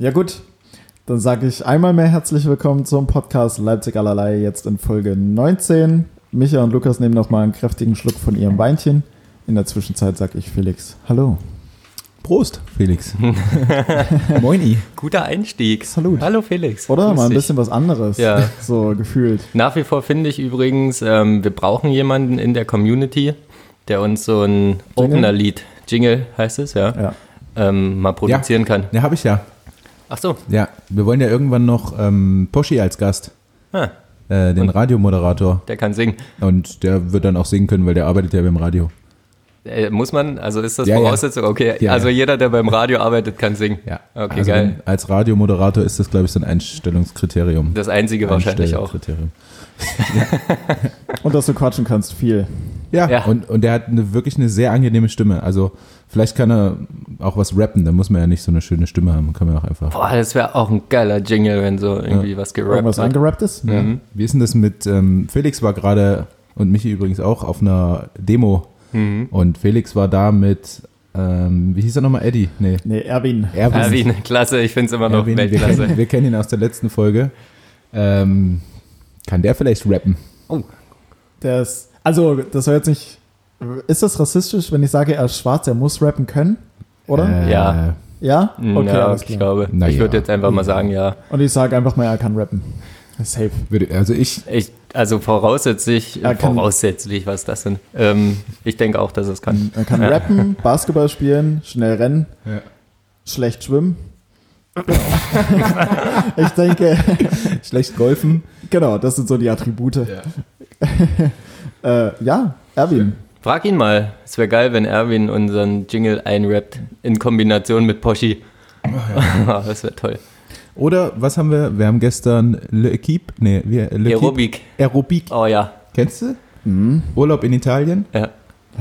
Ja gut, dann sage ich einmal mehr herzlich willkommen zum Podcast Leipzig allerlei, jetzt in Folge 19. Micha und Lukas nehmen nochmal einen kräftigen Schluck von ihrem Weinchen. In der Zwischenzeit sage ich Felix, hallo. Prost, Felix. Moini. Guter Einstieg. Salut. Hallo Felix. Oder? Grüß Mal ein dich. bisschen was anderes. Ja. So gefühlt. Nach wie vor finde ich übrigens, ähm, wir brauchen jemanden in der Community, der uns so ein Opener-Lied, Jingle heißt es, ja, Ja. ähm, mal produzieren kann. Ja, habe ich ja. Ach so. Ja, wir wollen ja irgendwann noch ähm, Poschi als Gast, Ah, äh, den Radiomoderator. der kann singen. Und der wird dann auch singen können, weil der arbeitet ja beim Radio. Äh, muss man, also ist das Ja, ja. Voraussetzung? Okay, Ja, also ja. jeder, der beim Radio arbeitet, kann singen. Ja. Okay, also geil. wenn- Als Radiomoderator ist das, glaube ich, so ein Einstellungskriterium. Das einzige wahrscheinlich auch. Und dass du quatschen kannst, viel. Ja, Ja. Und, und der hat eine, wirklich eine sehr angenehme Stimme. Also vielleicht kann er auch was rappen, da muss man ja nicht so eine schöne Stimme haben. Kann man auch einfach. Boah, das wäre auch ein geiler Jingle, wenn so irgendwie was gerappt Irgendwas wird. eingerappt ist? Mhm. Wie ist denn das mit, ähm, Felix war gerade und Michi übrigens auch auf einer Demo Mhm. und Felix war da mit, ähm, wie hieß er nochmal, Eddie? Nee, Nee, Erwin. Erwin. Erwin, klasse, ich finde es immer noch Erwin, wir, Weltklasse. kennen, wir kennen ihn aus der letzten Folge. Ähm, kann der vielleicht rappen? Der ist, also, das soll jetzt nicht. Ist das rassistisch, wenn ich sage, er ist schwarz, er muss rappen können? Oder? Äh, Ja. ja? Okay, ja, ich glaube. Na ich würde ja. jetzt einfach mal sagen, ja. Und ich sage einfach mal, er kann rappen. Safe. Würde, also ich, Ich, also voraussetzlich, Er kann- voraussetzlich, was ist das denn? Ähm, ich denke auch, dass es kann. Er kann rappen, Basketball spielen, schnell rennen, Ja. schlecht schwimmen. ich denke, schlecht golfen. genau, das sind so die Attribute. äh, ja, Erwin. Frag ihn mal. Es wäre geil, wenn Erwin unseren Jingle einrappt in Kombination mit Poschi. das wäre toll. Oder was haben wir? Wir haben gestern Le Equipe, nee, wir, Le Aerobik. Aerobik. Oh ja. Kennst du? Mhm. Urlaub in Italien? ja.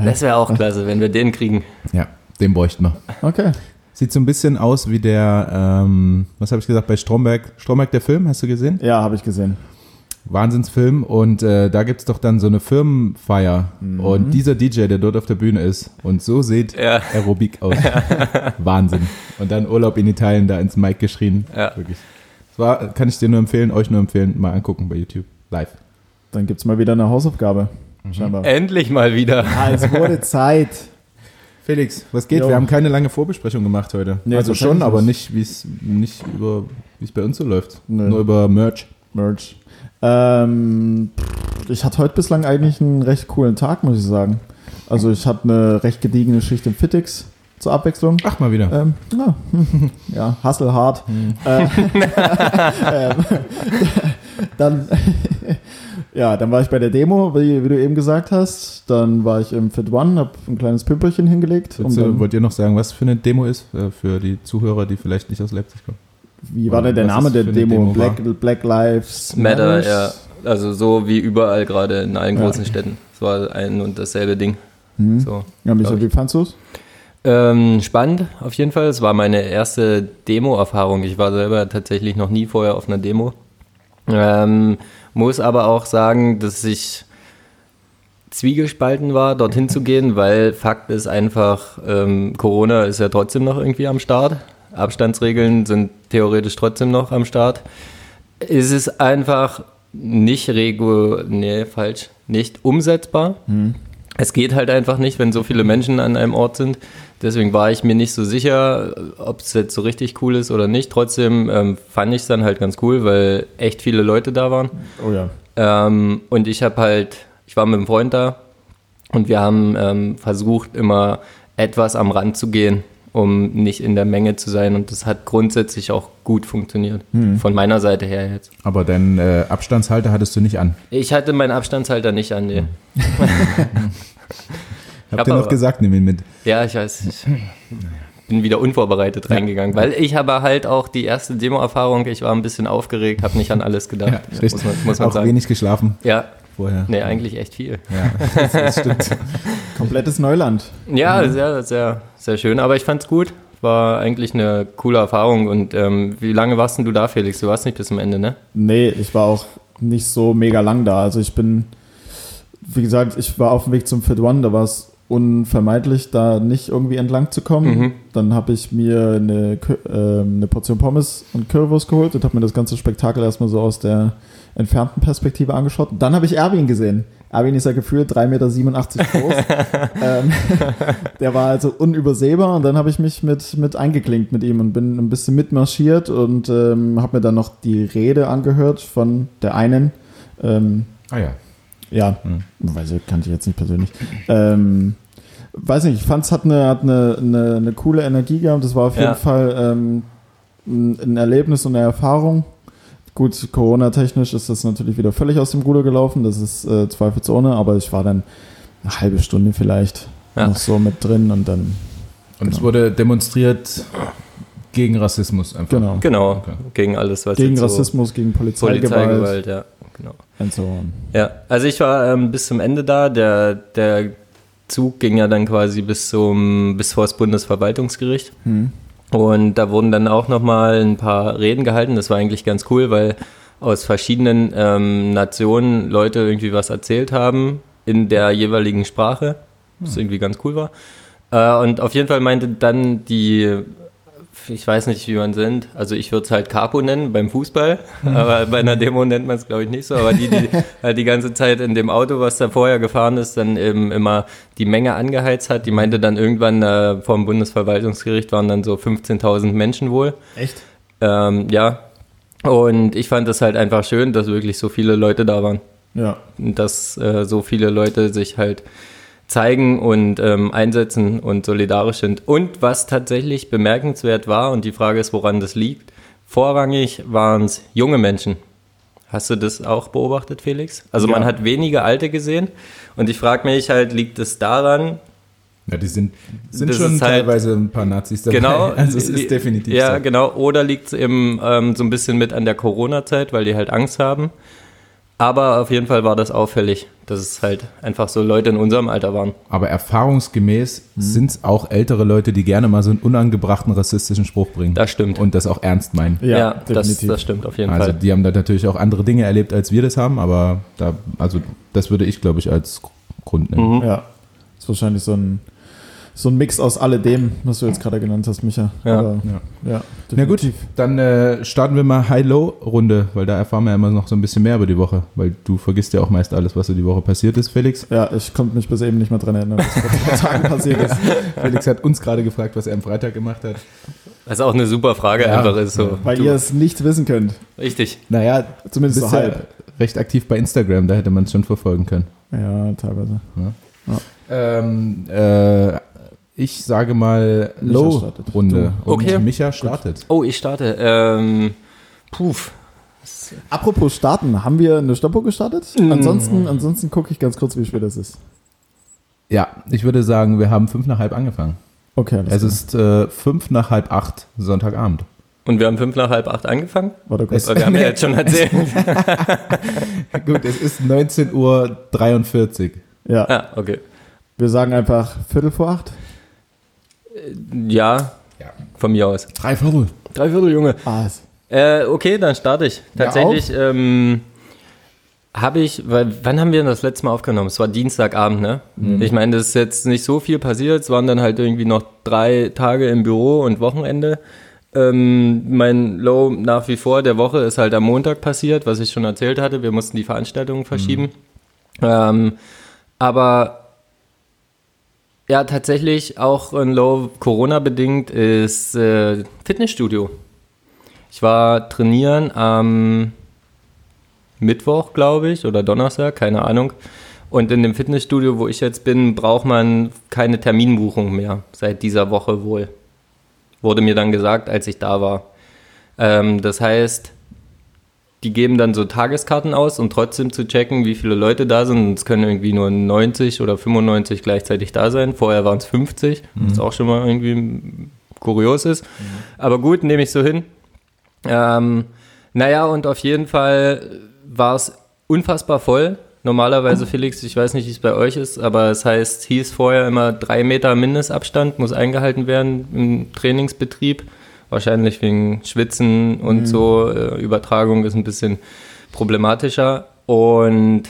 Das wäre auch klasse, wenn wir den kriegen. Ja, den bräuchten wir. Okay. Sieht so ein bisschen aus wie der, ähm, was habe ich gesagt, bei Stromberg. Stromberg, der Film, hast du gesehen? Ja, habe ich gesehen. Wahnsinnsfilm. Und äh, da gibt es doch dann so eine Firmenfeier. Mhm. Und dieser DJ, der dort auf der Bühne ist. Und so sieht Ja. Aerobik aus. Wahnsinn. Und dann Urlaub in Italien da ins Mic geschrien. Ja. Wirklich. Das war, kann ich dir nur empfehlen, euch nur empfehlen, mal angucken bei YouTube. Live. Dann gibt es mal wieder eine Hausaufgabe. Scheinbar. Endlich mal wieder. Ah, es wurde Zeit. Felix, was geht? Jo. Wir haben keine lange Vorbesprechung gemacht heute. Nee, also schon, aber nicht. wie es nicht über wie es bei uns so läuft. Nö. Nur über Merch. Merch. Ähm, ich hatte heute bislang eigentlich einen recht coolen Tag, muss ich sagen. Also ich hatte eine recht gediegene Schicht im Fitix zur Abwechslung. Ach mal wieder. Ähm, ja, ja, hustle hard. Äh, ähm, dann, ja, dann war ich bei der Demo, wie, wie du eben gesagt hast. Dann war ich im Fit One, hab ein kleines Pümperchen hingelegt. Um wollt ihr noch sagen, was für eine Demo ist äh, für die Zuhörer, die vielleicht nicht aus Leipzig kommen? Wie war denn der Name der Demo? Demo? Black, Black Lives Matter, ja. Matters? Also so wie überall gerade in allen Ja. großen Städten. Es war ein und dasselbe Ding. Mhm. So. Ja, Micha, glaub ich. wie fandst du es? Ähm, spannend, auf jeden Fall. Es war meine erste Demo-Erfahrung. Ich war selber tatsächlich noch nie vorher auf einer Demo. Ähm, muss aber auch sagen, dass ich zwiegespalten war, dorthin zu gehen, weil Fakt ist einfach, ähm, Corona ist ja trotzdem noch irgendwie am Start. Abstandsregeln sind theoretisch trotzdem noch am Start. Es ist einfach nicht regu nee, falsch, nicht umsetzbar. Es geht halt einfach nicht, wenn so viele Menschen an einem Ort sind. Deswegen war ich mir nicht so sicher, ob es jetzt so richtig cool ist oder nicht. Trotzdem ähm, fand ich es dann halt ganz cool, weil echt viele Leute da waren. Oh ja. Ähm, und ich habe halt, ich war mit einem Freund da und wir haben ähm, versucht, immer etwas am Rand zu gehen, um nicht in der Menge zu sein. Und das hat grundsätzlich auch gut funktioniert. Von meiner Seite her jetzt. Aber deinen äh, Abstandshalter hattest du nicht an. Ich hatte meinen Abstandshalter nicht an, nee. Habt hab ihr noch aber- gesagt, nimm ihn mit. Ja, ich weiß. Ich bin wieder unvorbereitet reingegangen, weil ich habe halt auch die erste Demo-Erfahrung, ich war ein bisschen aufgeregt, habe nicht an alles gedacht. richtig. muss man, muss man Auch sagen. wenig geschlafen Ja, vorher. nee, eigentlich echt viel. Ja, das, das stimmt. Komplettes Neuland. Ja, sehr, sehr, sehr schön, aber ich fand's gut. War eigentlich eine coole Erfahrung. Und ähm, wie lange warst denn du da, Felix? Du warst nicht bis zum Ende, ne? Nee, ich war auch nicht so mega lang da. Also ich bin, wie gesagt, ich war auf dem Weg zum Fit One, da war es unvermeidlich, da nicht irgendwie entlang zu kommen. Mhm. Dann habe ich mir eine, ähm, eine Portion Pommes und Currywurst geholt und habe mir das ganze Spektakel erstmal so aus der entfernten Perspektive angeschaut. Und dann habe ich Erwin gesehen. Erwin ist ja gefühlt 3,87 Meter groß. ähm, der war also unübersehbar und dann habe ich mich mit, mit eingeklinkt mit ihm und bin ein bisschen mitmarschiert und ähm, habe mir dann noch die Rede angehört von der einen. Ähm, Ah ja. ja, Hm. weiß ich, kannte ich jetzt nicht persönlich. Ähm, weiß nicht, ich fand es hat eine, hat eine, eine, eine coole Energie gehabt. Das war auf Ja. jeden Fall ähm, ein Erlebnis und eine Erfahrung. Gut, Corona-technisch ist das natürlich wieder völlig aus dem Ruder gelaufen, das ist äh, zweifelsohne, aber ich war dann eine halbe Stunde vielleicht Ja. noch so mit drin und dann, Und es Genau. wurde demonstriert gegen Rassismus einfach. genau, Genau, Okay. gegen alles, was gegen jetzt Rassismus, gegen so Polizeigewalt Polizeigewalt, ja, genau. und so on. Ja, also ich war ähm, bis zum Ende da. Der, der Zug ging ja dann quasi bis zum bis vor das Bundesverwaltungsgericht. Hm. Und da wurden dann auch nochmal ein paar Reden gehalten. Das war eigentlich ganz cool, weil aus verschiedenen ähm, Nationen Leute irgendwie was erzählt haben in der jeweiligen Sprache, was irgendwie ganz cool war. Äh, und auf jeden Fall meinte dann die, ich weiß nicht, wie man sind, also ich würde es halt Capo nennen beim Fußball, aber bei einer Demo nennt man es glaube ich nicht so, aber die, die halt die ganze Zeit in dem Auto, was da vorher gefahren ist, dann eben immer die Menge angeheizt hat, die meinte dann irgendwann äh, vom Bundesverwaltungsgericht waren dann so 15.000 Menschen wohl. Echt? Ähm, ja. Und ich fand es halt einfach schön, dass wirklich so viele Leute da waren. Ja. Dass äh, so viele Leute sich halt zeigen und ähm, einsetzen und solidarisch sind. Und was tatsächlich bemerkenswert war, und die Frage ist, woran das liegt, vorrangig waren es junge Menschen. Hast du das auch beobachtet, Felix? Also Ja. man hat wenige Alte gesehen und ich frage mich halt, liegt es daran, Ja, die sind, sind Das schon halt- teilweise ein paar Nazis dabei. Genau. Also es ist definitiv Ja, so. genau. Oder liegt es eben ähm, so ein bisschen mit an der Corona-Zeit, weil die halt Angst haben. Aber auf jeden Fall war das auffällig, dass es halt einfach so Leute in unserem Alter waren. Aber erfahrungsgemäß sind es auch ältere Leute, die gerne mal so einen unangebrachten rassistischen Spruch bringen. Das stimmt. Und das auch ernst meinen. Ja, das, definitiv. das stimmt auf jeden Also Fall. die haben da natürlich auch andere Dinge erlebt, als wir das haben, aber da, also das würde ich, glaube ich, als Grund nennen. Mhm. Ja, ist wahrscheinlich so ein, so ein Mix aus alledem, was du jetzt gerade genannt hast, Micha. Ja. Aber, Ja. ja Na gut, dann äh, starten wir mal High-Low-Runde, weil da erfahren wir ja immer noch so ein bisschen mehr über die Woche, weil du vergisst ja auch meist alles, was so die Woche passiert ist, Felix. Ja, ich konnte mich bis eben nicht mehr dran erinnern, was vor Tagen passiert ist. Felix hat uns gerade gefragt, was er am Freitag gemacht hat. Was auch eine super Frage Ja. einfach ist. So. Weil Du- ihr es nicht wissen könnt. Richtig. Naja, Zumindest so ja halb. recht aktiv bei Instagram, da hätte man es schon verfolgen können. Ja, teilweise. Ähm, äh, ich sage mal. Low-Runde. Okay. Und Micha startet. Oh, ich starte. Ähm, puf. Apropos starten, haben wir eine Stoppuhr gestartet? Mm. Ansonsten, ansonsten gucke ich ganz kurz, wie spät es ist. Ja, ich würde sagen, wir haben fünf nach halb angefangen. Okay, alles Es klar. ist äh, fünf nach halb acht Sonntagabend. Und wir haben fünf nach halb acht angefangen. Warte kurz. Weil wir haben ja jetzt schon erzählt. Gut, es ist 19.43 Uhr. Ja, ja, okay. wir sagen einfach Viertel vor acht. Ja, Ja. von mir aus. Drei Viertel. Drei Viertel, Junge. Es- Äh, okay, dann starte ich. Ja, Tatsächlich ähm, habe ich, weil, wann haben wir das letzte Mal aufgenommen? Es war Dienstagabend, ne? Ich meine, es ist jetzt nicht so viel passiert. Es waren dann halt irgendwie noch drei Tage im Büro und Wochenende. Ähm, mein Low nach wie vor der Woche ist halt am Montag passiert, was ich schon erzählt hatte. Wir mussten die Veranstaltungen verschieben. Ähm, aber ja, tatsächlich auch ein Low Corona-bedingt ist äh, Fitnessstudio. Ich war trainieren am Mittwoch, glaube ich, oder Donnerstag, keine Ahnung. Und in dem Fitnessstudio, wo ich jetzt bin, braucht man keine Terminbuchung mehr, seit dieser Woche wohl. Wurde mir dann gesagt, als ich da war. Ähm, das heißt, die geben dann so Tageskarten aus, um trotzdem zu checken, wie viele Leute da sind. Es können irgendwie nur 90 oder 95 gleichzeitig da sein. Vorher waren es 50, was auch schon mal irgendwie kurios ist. Aber gut, nehme ich so hin. Ähm, naja, und auf jeden Fall war es unfassbar voll. Normalerweise, Felix, ich weiß nicht, wie es bei euch ist, aber es heißt, hieß vorher immer drei Meter Mindestabstand muss eingehalten werden im Trainingsbetrieb. Wahrscheinlich wegen Schwitzen und so. Äh, Übertragung ist ein bisschen problematischer. Und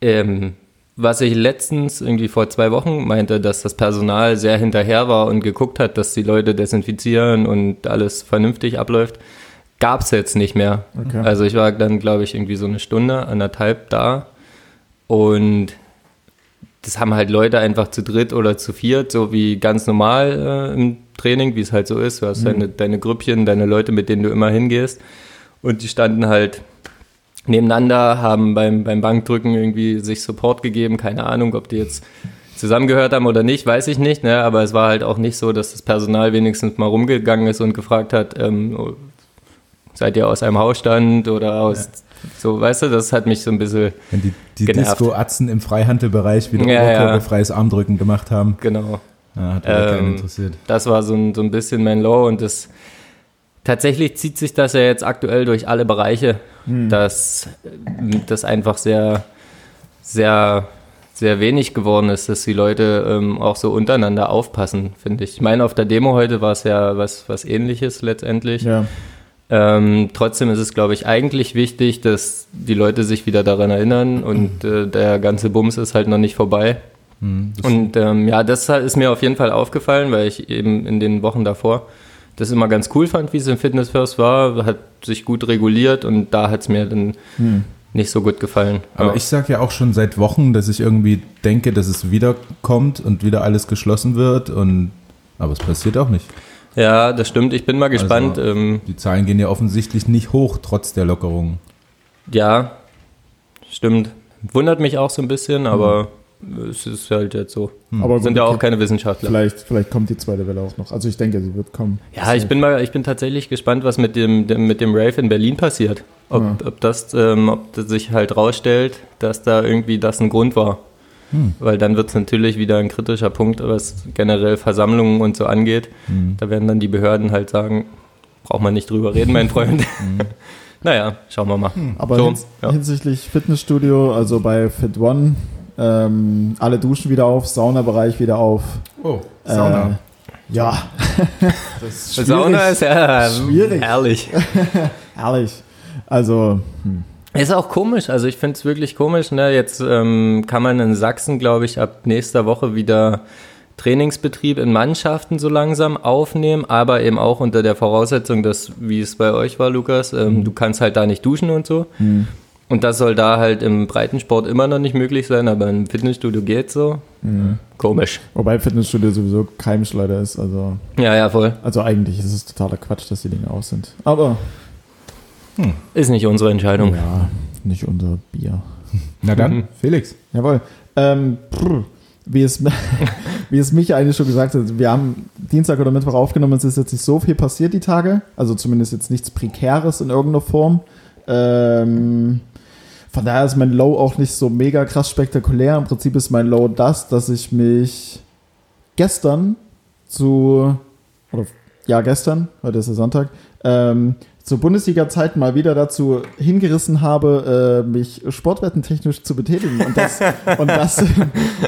ähm, was ich letztens irgendwie vor zwei Wochen meinte, dass das Personal sehr hinterher war und geguckt hat, dass die Leute desinfizieren und alles vernünftig abläuft, gab es jetzt nicht mehr. Okay. Also ich war dann, glaube ich, irgendwie so eine Stunde, anderthalb da und das haben halt Leute einfach zu dritt oder zu viert, so wie ganz normal äh, im Training, wie es halt so ist. Du hast deine, deine Grüppchen, deine Leute, mit denen du immer hingehst. Und die standen halt nebeneinander, haben beim, beim Bankdrücken irgendwie sich Support gegeben. Keine Ahnung, ob die jetzt zusammengehört haben oder nicht, weiß ich nicht. Ne? Aber es war halt auch nicht so, dass das Personal wenigstens mal rumgegangen ist und gefragt hat, ähm, oh, seid ihr aus einem Hausstand oder aus, so, weißt du, das hat mich so ein bisschen, Wenn die, die. Disco-Atzen im Freihandelbereich wieder Ja, ja. oberkörperfreies Armdrücken gemacht haben, genau. Ja, hat Ähm, interessiert. Das war so ein, so ein bisschen mein Low und das tatsächlich zieht sich das ja jetzt aktuell durch alle Bereiche, dass äh, das einfach sehr, sehr, sehr wenig geworden ist, dass die Leute ähm, auch so untereinander aufpassen, finde ich. Ich meine, auf der Demo heute war es ja was, was ähnliches letztendlich. Ja. Ähm, trotzdem ist es, glaube ich, eigentlich wichtig, dass die Leute sich wieder daran erinnern und äh, der ganze Bums ist halt noch nicht vorbei. Hm, das- Und ähm, ja, das ist mir auf jeden Fall aufgefallen, weil ich eben in den Wochen davor das immer ganz cool fand, wie es im Fitness First war, hat sich gut reguliert und da hat es mir dann nicht so gut gefallen. Aber ich sage ja auch schon seit Wochen, dass ich irgendwie denke, dass es wiederkommt und wieder alles geschlossen wird. Und, aber es passiert auch nicht. ja, das stimmt. Ich bin mal gespannt. Also- ähm, Die Zahlen gehen ja offensichtlich nicht hoch, trotz der Lockerung. ja, stimmt. Wundert mich auch so ein bisschen, aber es ist halt jetzt so. Aber Sind gut, ja auch okay. keine Wissenschaftler. Vielleicht, vielleicht kommt die zweite Welle auch noch. Also ich denke, sie wird kommen. Ja, ich bin mal, ich bin tatsächlich gespannt, was mit dem, dem mit dem Rave in Berlin passiert. Ob, Ja. ob das, ähm, ob das sich halt rausstellt, dass da irgendwie das ein Grund war. Hm. Weil dann wird es natürlich wieder ein kritischer Punkt, was generell Versammlungen und so angeht. Hm. Da werden dann die Behörden halt sagen, braucht man nicht drüber reden, mein Freund. naja, schauen wir mal. Aber So, hins ja. hinsichtlich Fitnessstudio, also bei Fit One, ähm, alle Duschen wieder auf, Saunabereich wieder auf. Oh, Äh, ja, das Sauna ist ja Schwierig. herrlich. herrlich. Also, hm. Ist auch komisch, also ich finde es wirklich komisch. Ne? Jetzt ähm, kann man in Sachsen, glaube ich, ab nächster Woche wieder Trainingsbetrieb in Mannschaften so langsam aufnehmen, aber eben auch unter der Voraussetzung, dass, wie es bei euch war, Lukas, ähm, du kannst halt da nicht duschen und so. Und das soll da halt im Breitensport immer noch nicht möglich sein, aber im Fitnessstudio geht so. Komisch. wobei Fitnessstudio sowieso Keimschleuder ist. Also, Ja, ja, voll. also eigentlich ist es totaler Quatsch, dass die Dinge aus sind. Aber Ist nicht unsere Entscheidung. ja, nicht unser Bier. Na dann, Felix. Jawohl. Ähm, prr, wie, es, wie es Micha eigentlich schon gesagt hat, wir haben Dienstag oder Mittwoch aufgenommen, es ist jetzt nicht so viel passiert die Tage. Also zumindest jetzt nichts Prekäres in irgendeiner Form. Ähm, von daher ist mein Low auch nicht so mega krass spektakulär. Im Prinzip ist mein Low das, dass ich mich gestern zu, oder ja, gestern, heute ist der Sonntag, ähm, zur Bundesliga-Zeit mal wieder dazu hingerissen habe, äh, mich sportwettentechnisch zu betätigen. Und das, und das,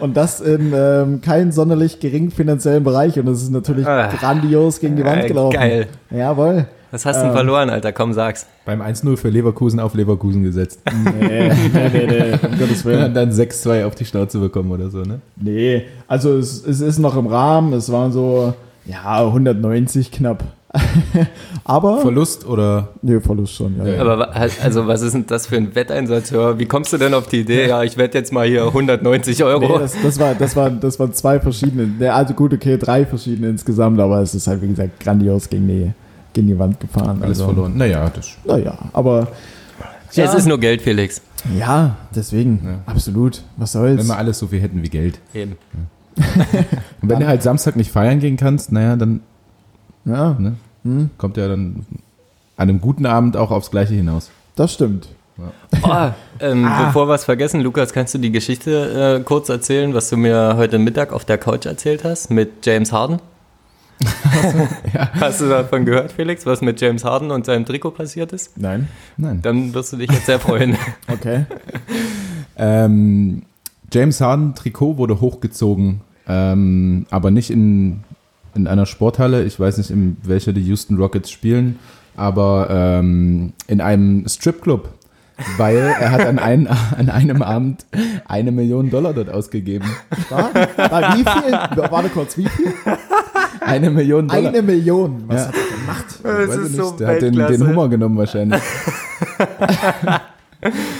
und das in ähm, keinen sonderlich geringen finanziellen Bereich. Und das ist natürlich Ah. grandios gegen die Wand Äh, gelaufen. geil. Jawohl. Was hast du denn Ähm. verloren, Alter? Komm, sag's. Beim 1-0 für Leverkusen auf Leverkusen gesetzt. Nee, nee, nee, nee, um Gottes Und Willen. dann 6-2 auf die Schnauze bekommen oder so, ne? Nee, also es, es ist noch im Rahmen. Es waren so, ja, 190 knapp. Aber, Verlust oder nee, Verlust schon, ja. Ja. Aber also was ist denn das für ein Wetteinsatz? Hör, Wie kommst du denn auf die Idee? Ja, ich wette jetzt mal hier 190 Euro. Nee, das, das, war, das, war, das waren zwei verschiedene, ne, also gut, okay, drei verschiedene insgesamt, aber es ist halt, wie gesagt, grandios gegen die, gegen die Wand gefahren. alles also, verloren? Naja, das Naja, aber Es ist nur Geld, Felix. ja, deswegen, Ja. absolut. Was soll's? wenn wir alles so viel hätten wie Geld. Eben. Und wenn du halt Samstag nicht feiern gehen kannst, naja, dann ja, ne, hm, kommt ja dann an einem guten Abend auch aufs Gleiche hinaus. das stimmt. Oh, ähm, Ah. Bevor wir es vergessen, Lukas, kannst du die Geschichte äh, kurz erzählen, was du mir heute Mittag auf der Couch erzählt hast mit James Harden? Hast du davon gehört, Felix, was mit James Harden und seinem Trikot passiert ist? Nein? Nein. Dann wirst du dich jetzt sehr freuen. Okay. Ähm, James Harden Trikot wurde hochgezogen, ähm, aber nicht in, in einer Sporthalle. Ich weiß nicht, in welcher die Houston Rockets spielen, aber ähm, in einem Stripclub weil er hat an, ein, an einem Abend eine Million Dollar dort ausgegeben. War, war wie viel? Warte kurz, wie viel? Eine Million Dollar. Eine Million. Was Ja. hat er gemacht? Das Weiß ist ich so nicht, der hat den, den Hummer genommen wahrscheinlich.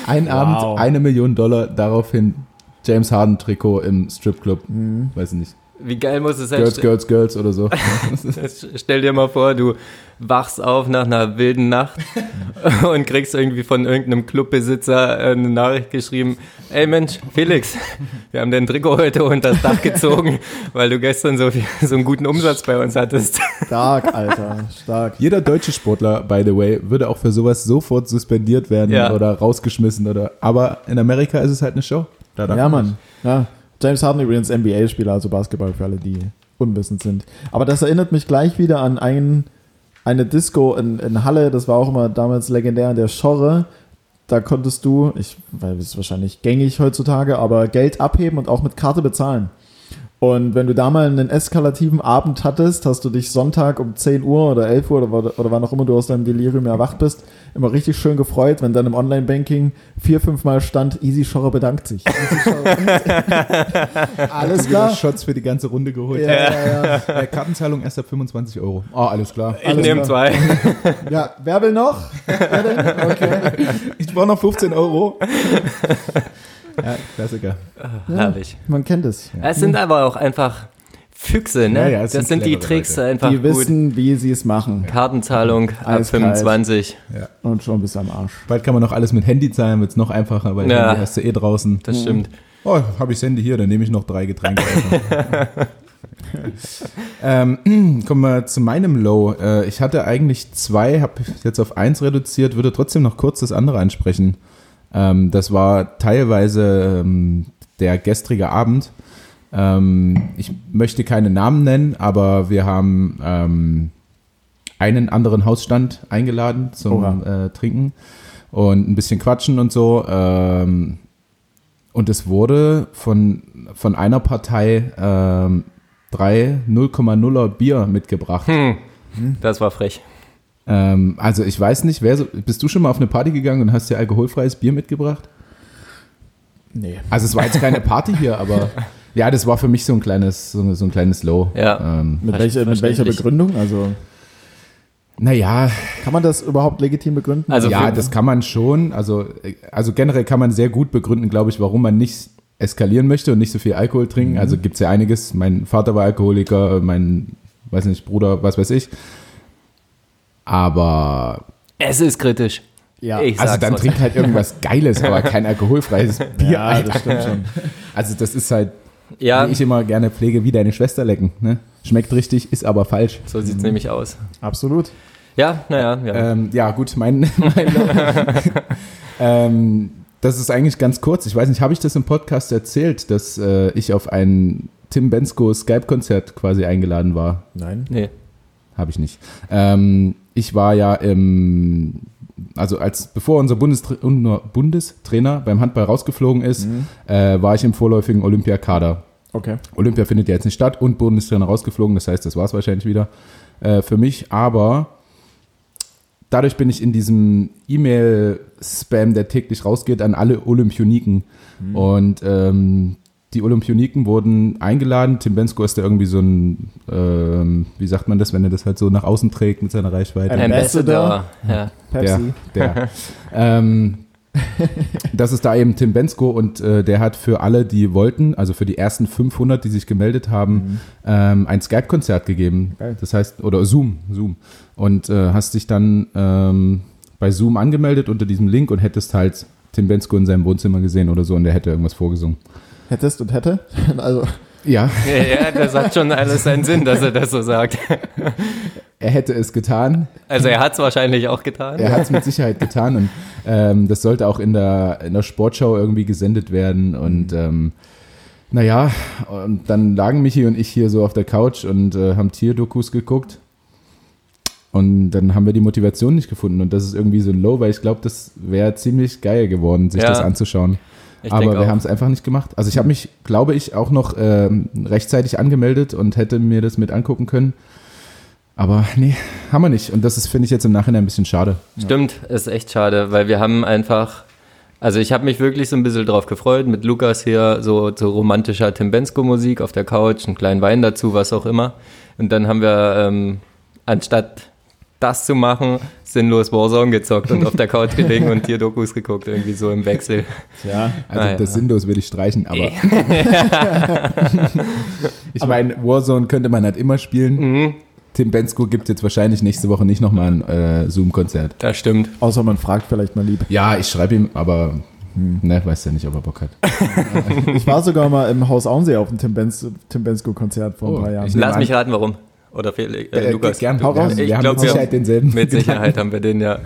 Ein Wow. Abend, eine Million Dollar, daraufhin James Harden Trikot im Stripclub. Mhm. Weiß ich nicht. Wie geil muss es sein? Girls, Girls, Girls oder so. Stell dir mal vor, du wachst auf nach einer wilden Nacht und kriegst irgendwie von irgendeinem Clubbesitzer eine Nachricht geschrieben, ey Mensch, Felix, wir haben dein Trikot heute unter das Dach gezogen, weil du gestern so, viel, so einen guten Umsatz bei uns hattest. Stark, Alter. Stark. Jeder deutsche Sportler, by the way, würde auch für sowas sofort suspendiert werden Ja. oder rausgeschmissen oder. Aber in Amerika ist es halt eine Show. Da darf Ja, man Mann. Ja. James Harden übrigens NBA-Spieler, also Basketball für alle, die unwissend sind. Aber das erinnert mich gleich wieder an ein, eine Disco in, in Halle, das war auch immer damals legendär, an der Schorre. Da konntest du, ich, weil es ist wahrscheinlich gängig heutzutage, aber Geld abheben und auch mit Karte bezahlen. Und wenn du da mal einen eskalativen Abend hattest, hast du dich Sonntag um 10 Uhr oder 11 Uhr oder, war- oder wann auch immer du aus deinem Delirium erwacht bist, immer richtig schön gefreut, wenn dann im Online-Banking vier, fünf Mal stand, Easy Schorre bedankt sich. Alles klar. Shots für die ganze Runde geholt. Ja, ja, ja. Äh, Kartenzahlung erst ab 25 Euro. Ah, alles klar. Ich Alles nehme klar. zwei. ja, wer will noch? Wer denn? Okay. Ich brauche noch 15 Euro. Ja, Klassiker. Herrlich. Man kennt es. Es sind aber auch einfach Füchse, ne? Ja, ja, das sind sind die Tricks Leute. einfach Die gut. wissen, wie sie es machen. Kartenzahlung ab Eiskalt. 25, Und schon bis am Arsch. Bald kann man noch alles mit Handy zahlen, wird es noch einfacher, weil Ja. Handy hast du eh draußen. das stimmt. Oh, habe ich das Handy hier, dann nehme ich noch drei Getränke. ähm, kommen wir zu meinem Low. Äh, ich hatte eigentlich zwei, habe jetzt auf eins reduziert, würde trotzdem noch kurz das andere ansprechen. Ähm, das war teilweise ähm, der gestrige Abend. Ähm, ich möchte keine Namen nennen, aber wir haben ähm, einen anderen Hausstand eingeladen zum äh, Trinken und ein bisschen quatschen und so. Ähm, und es wurde von, von einer Partei ähm, drei 0,0er Bier mitgebracht. Hm. Das war frech. Ähm, also ich weiß nicht, wer so, bist du schon mal auf eine Party gegangen und hast dir alkoholfreies Bier mitgebracht? Nee. Also es war jetzt keine Party hier, aber ja, das war für mich so ein kleines, so, so ein kleines Low. Ja. Ähm, Mit, welcher, mit welcher. Begründung? Also naja, kann man das überhaupt legitim begründen? Also ja, das kann man schon. Also, also generell kann man sehr gut begründen, glaube ich, warum man nicht eskalieren möchte und nicht so viel Alkohol trinken. Also gibt es ja einiges. Mein Vater war Alkoholiker, mein, weiß nicht, Bruder, was weiß ich. Aber, Es ist kritisch. ja. Ich also dann was. trink halt irgendwas Geiles, aber kein alkoholfreies Bier. ja, das stimmt schon. Also das ist halt, Ja, wie ich immer gerne pflege, wie deine Schwester lecken. Ne? Schmeckt richtig, ist aber falsch. so sieht's nämlich aus. Absolut. Ja, naja, ja. Ähm, ja, gut, mein, mein ähm, das ist eigentlich ganz kurz. Ich weiß nicht, habe ich das im Podcast erzählt, dass äh, ich auf ein Tim Bensko Skype-Konzert quasi eingeladen war? Nein. Nee. Habe ich nicht. Ähm, ich war ja im, also als bevor unser Bundestra Bundestrainer beim Handball rausgeflogen ist, äh, war ich im vorläufigen Olympiakader. Okay. Olympia findet ja jetzt nicht statt und Bundestrainer rausgeflogen, das heißt, das war es wahrscheinlich wieder äh, für mich. Aber dadurch bin ich in diesem E-Mail-Spam, der täglich rausgeht, an alle Olympioniken. Und ähm, die Olympioniken wurden eingeladen. Tim Bensko ist da irgendwie so ein, ähm, wie sagt man das, wenn er das halt so nach außen trägt mit seiner Reichweite? Ein- Ambassador. Ja. Pepsi. Der, der. ähm, das ist da eben Tim Bensko und äh, der hat für alle, die wollten, also für die ersten 500, die sich gemeldet haben, ähm, ein Skype-Konzert gegeben. Geil. Das heißt, oder Zoom, Zoom. Und äh, hast dich dann ähm, bei Zoom angemeldet unter diesem Link und hättest halt Tim Bensko in seinem Wohnzimmer gesehen oder so und der hätte irgendwas vorgesungen. Hättest und hätte? Also, Ja, Ja, ja, das hat schon alles seinen Sinn, dass er das so sagt. er hätte es getan. Also er hat es wahrscheinlich auch getan. Er hat es mit Sicherheit getan und ähm, das sollte auch in der, in der Sportschau irgendwie gesendet werden und ähm, naja, und dann lagen Michi und ich hier so auf der Couch und äh, haben Tierdokus geguckt und dann haben wir die Motivation nicht gefunden und das ist irgendwie so ein Low, weil ich glaube, das wäre ziemlich geil geworden, sich Ja. das anzuschauen. Ich Aber wir haben es einfach nicht gemacht. Also ich habe mich, glaube ich, auch noch ähm, rechtzeitig angemeldet und hätte mir das mit angucken können. Aber nee, haben wir nicht. Und das ist, finde ich, jetzt im Nachhinein ein bisschen schade. Stimmt, ist echt schade, weil wir haben einfach Also ich habe mich wirklich so ein bisschen drauf gefreut, mit Lukas hier so, so romantischer Tim Bensko-Musik auf der Couch, einen kleinen Wein dazu, was auch immer. Und dann haben wir, ähm, anstatt das zu machen, sinnlos Warzone gezockt und auf der Couch gelegen und hier Dokus geguckt, irgendwie so im Wechsel. Ja. Also Ah, ja. das sinnlos würde ich streichen, aber ich meine, Warzone könnte man halt immer spielen. Mhm, Tim Bensko gibt jetzt wahrscheinlich nächste Woche nicht nochmal ein äh, Zoom-Konzert. das stimmt. Außer man fragt vielleicht mal lieb. Ja, ich schreibe ihm, aber ne, weiß ja nicht, ob er Bock hat. Ich war sogar mal im Haus Auensee auf dem Tim, Benz, Tim Bensko-Konzert vor Oh, ein paar Jahren. Lass mich raten, warum. Oder Felix, äh, Äh, Lukas. Gern, hau raus. Wir, Ich wir haben glaub, mit wir- Sicherheit denselben. Mit Sicherheit haben wir den ja.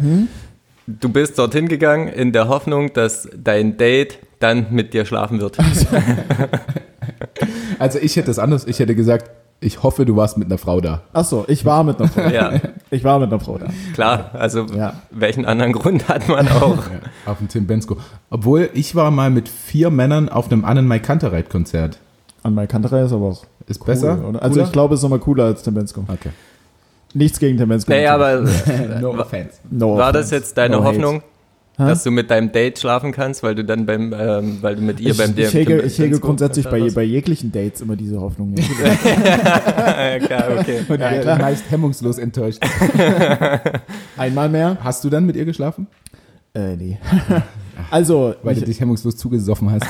Du bist dorthin gegangen in der Hoffnung, dass dein Date dann mit dir schlafen wird. Also ich hätte es anders, ich hätte gesagt, ich hoffe, du warst mit einer Frau da. Achso, ich war mit einer Frau. Ja, Ich war mit einer Frau da. klar. Also Ja. welchen anderen Grund hat man auch? Ja, auf dem Tim Bensko. Obwohl, ich war mal mit vier Männern auf einem Annen Mai Kantereit-Konzert. An Mai Kanterei ist aber auch Ist cool, besser? Oder? Also Cooler? ich glaube, es ist nochmal cooler als Tim Bensko. Okay. Nichts gegen Tim Bensko. Nee, aber no offense. No war das jetzt deine No hate. Hoffnung, Hä? dass du mit deinem Date schlafen kannst, weil du dann beim, ähm, weil du mit ihr Ich, beim ich, hege, ich hege grundsätzlich bei, bei jeglichen Dates immer diese Hoffnung. Ja. klar, okay. Und Ja, klar. meist hemmungslos enttäuscht. Einmal mehr? Hast du dann mit ihr geschlafen? Äh, nee. Also, Weil du ich, dich hemmungslos zugesoffen hast.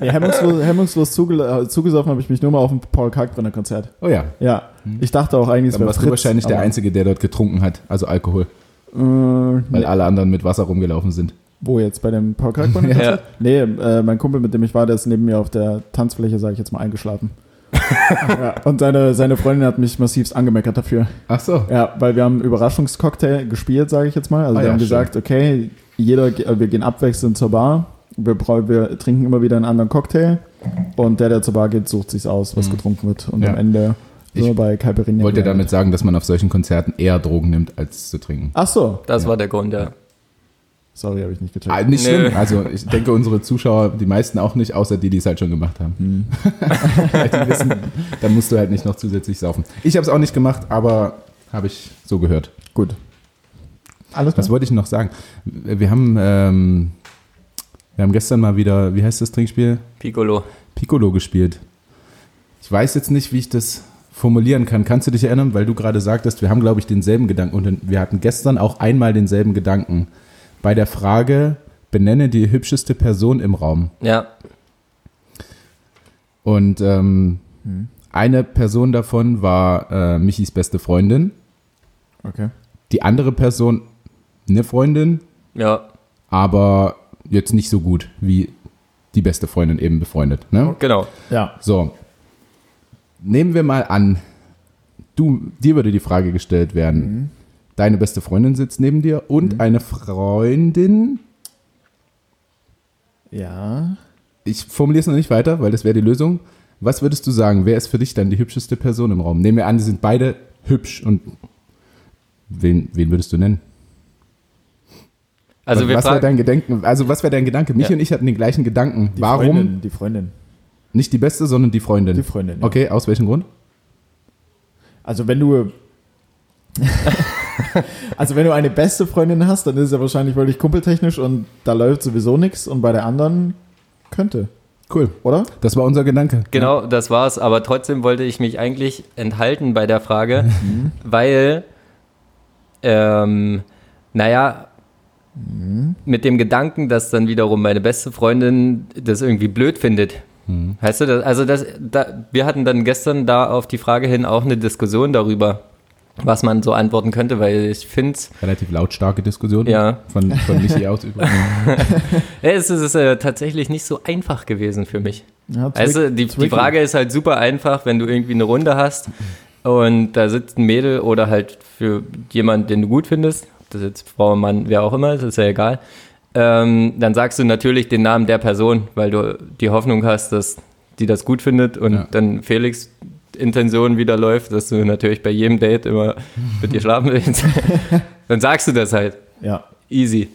nee, hemmungslos, hemmungslos zuge, äh, zugesoffen habe ich mich nur mal auf dem Paul Kalkbrenner Konzert. oh ja. Ja, ich dachte auch eigentlich, es wäre Fritz. wahrscheinlich der Einzige, der dort getrunken hat. Also Alkohol. Äh, Weil nee, alle anderen mit Wasser rumgelaufen sind. wo jetzt? Bei dem Paul Kalkbrenner Ja. Konzert? Nee, äh, mein Kumpel, mit dem ich war, der ist neben mir auf der Tanzfläche, sage ich jetzt mal, eingeschlafen. ja, und seine, seine Freundin hat mich massivst angemeckert dafür. Ach so. Ja, weil wir haben einen Überraschungscocktail gespielt, sage ich jetzt mal. Also Ah wir ja, haben gesagt, okay, jeder, äh, wir gehen abwechselnd zur Bar. Wir, wir trinken immer wieder einen anderen Cocktail. Und der, der zur Bar geht, sucht sich's aus, was getrunken wird. Und Mhm. Ja. am Ende sind Ich wir bei Caipirinha. Wollte damit sagen, dass man auf solchen Konzerten eher Drogen nimmt, als zu trinken. Ach so. Das war der Grund, ja. Sorry, habe ich nicht gecheckt. Ah, nicht Nö. schlimm. Also ich denke, unsere Zuschauer, die meisten auch nicht, außer die, die es halt schon gemacht haben. Weil die wissen, da musst du halt nicht noch zusätzlich saufen. Ich habe es auch nicht gemacht, aber habe ich so gehört. Gut. Alles Was klar. wollte ich noch sagen? Wir haben, ähm, wir haben gestern mal wieder, wie heißt das Trinkspiel? Piccolo. Piccolo gespielt. Ich weiß jetzt nicht, wie ich das formulieren kann. Kannst du dich erinnern, weil du gerade sagtest, wir haben, glaube ich, denselben Gedanken und wir hatten gestern auch einmal denselben Gedanken. Bei der Frage, benenne die hübscheste Person im Raum. Ja, Und ähm, eine Person davon war äh, Michis beste Freundin. Okay. Die andere Person eine Freundin, ja, aber jetzt nicht so gut wie die beste Freundin eben befreundet. Ne? genau. Ja. So, nehmen wir mal an, du, dir würde die Frage gestellt werden, deine beste Freundin sitzt neben dir und eine Freundin, Ja. ich formuliere es noch nicht weiter, weil das wäre die Lösung. Was würdest du sagen, wer ist für dich dann die hübscheste Person im Raum? Nehmen wir an, die sind beide hübsch und wen, wen würdest du nennen? Also wir was wäre dein Gedanken? Also was wäre dein Gedanke? Mich Ja. und ich hatten den gleichen Gedanken. Die Warum Freundin, die Freundin. nicht die beste, sondern die Freundin? Die Freundin. Ja. Okay, aus welchem Grund? Also wenn du. also wenn du eine beste Freundin hast, dann ist es ja wahrscheinlich wirklich kumpeltechnisch und da läuft sowieso nichts und bei der anderen könnte, Cool. oder? Das war unser Gedanke. genau, das war's. Aber trotzdem wollte ich mich eigentlich enthalten bei der Frage, weil, ähm, naja, mit dem Gedanken, dass dann wiederum meine beste Freundin das irgendwie blöd findet. Heißt du, das, also das, da, wir hatten dann gestern da auf die Frage hin auch eine Diskussion darüber, was man so antworten könnte, weil ich finde Relativ lautstarke Diskussion. Ja. Von, von Michi aus übrigens. es ist äh, tatsächlich nicht so einfach gewesen für mich. Ja, Also die, die. Frage ist halt super einfach, wenn du irgendwie eine Runde hast und da sitzt ein Mädel oder halt für jemanden, den du gut findest, das jetzt Frau, Mann, wer auch immer, das ist ja egal, ähm, dann sagst du natürlich den Namen der Person, weil du die Hoffnung hast, dass die das gut findet und Ja. dann Felix Intention wieder läuft, dass du natürlich bei jedem Date immer mit ihr schlafen willst. dann sagst du das halt. Ja. Easy.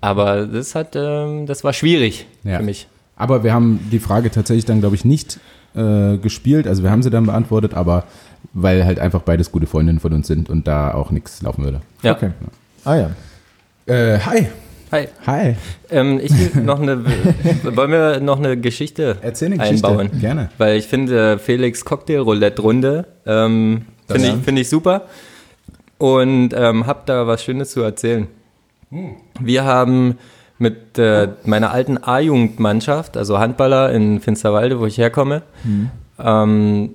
Aber das hat, ähm, das war schwierig Ja. für mich. Aber wir haben die Frage tatsächlich dann, glaube ich, nicht äh, gespielt. Also wir haben sie dann beantwortet, aber weil halt einfach beides gute Freundinnen von uns sind und da auch nichts laufen würde. Ja. Okay. Ah ja. Äh, hi. Hi. Hi. Ähm, ich will noch eine, wollen wir noch eine Geschichte Erzähl eine Geschichte. einbauen? Gerne. Weil ich finde, Felix Cocktail Roulette Runde ähm, finde ich, find ich super und ähm, habe da was Schönes zu erzählen. Wir haben mit äh, meiner alten A-Jugendmannschaft, also Handballer in Finsterwalde, wo ich herkomme, ähm,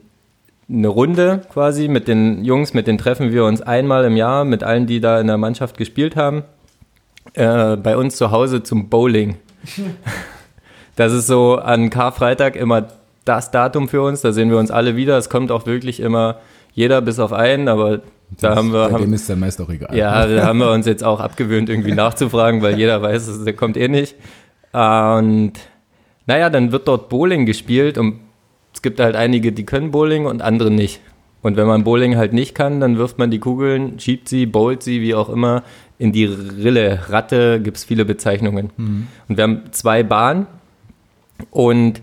eine Runde quasi mit den Jungs, mit denen treffen wir uns einmal im Jahr, mit allen, die da in der Mannschaft gespielt haben, äh, bei uns zu Hause zum Bowling. Das ist so an Karfreitag immer das Datum für uns, da sehen wir uns alle wieder. Es kommt auch wirklich immer jeder bis auf einen, aber da haben wir, haben, dem ist dann meist auch egal. ja, da haben wir uns jetzt auch abgewöhnt, irgendwie nachzufragen, weil jeder weiß, der kommt eh nicht. Und naja, dann wird dort Bowling gespielt und es gibt halt einige, die können Bowling und andere nicht. Und wenn man Bowling halt nicht kann, dann wirft man die Kugeln, schiebt sie, bowlt sie, wie auch immer, in die Rille. Ratte gibt es viele Bezeichnungen. Und wir haben zwei Bahnen und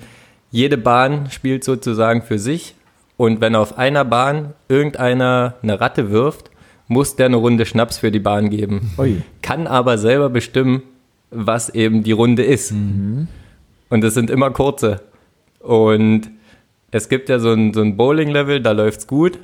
jede Bahn spielt sozusagen für sich. Und wenn auf einer Bahn irgendeiner eine Ratte wirft, muss der eine Runde Schnaps für die Bahn geben. Ui. Kann aber selber bestimmen, was eben die Runde ist. Und es sind immer kurze. Und es gibt ja so ein, so ein Bowling-Level, da läuft's gut.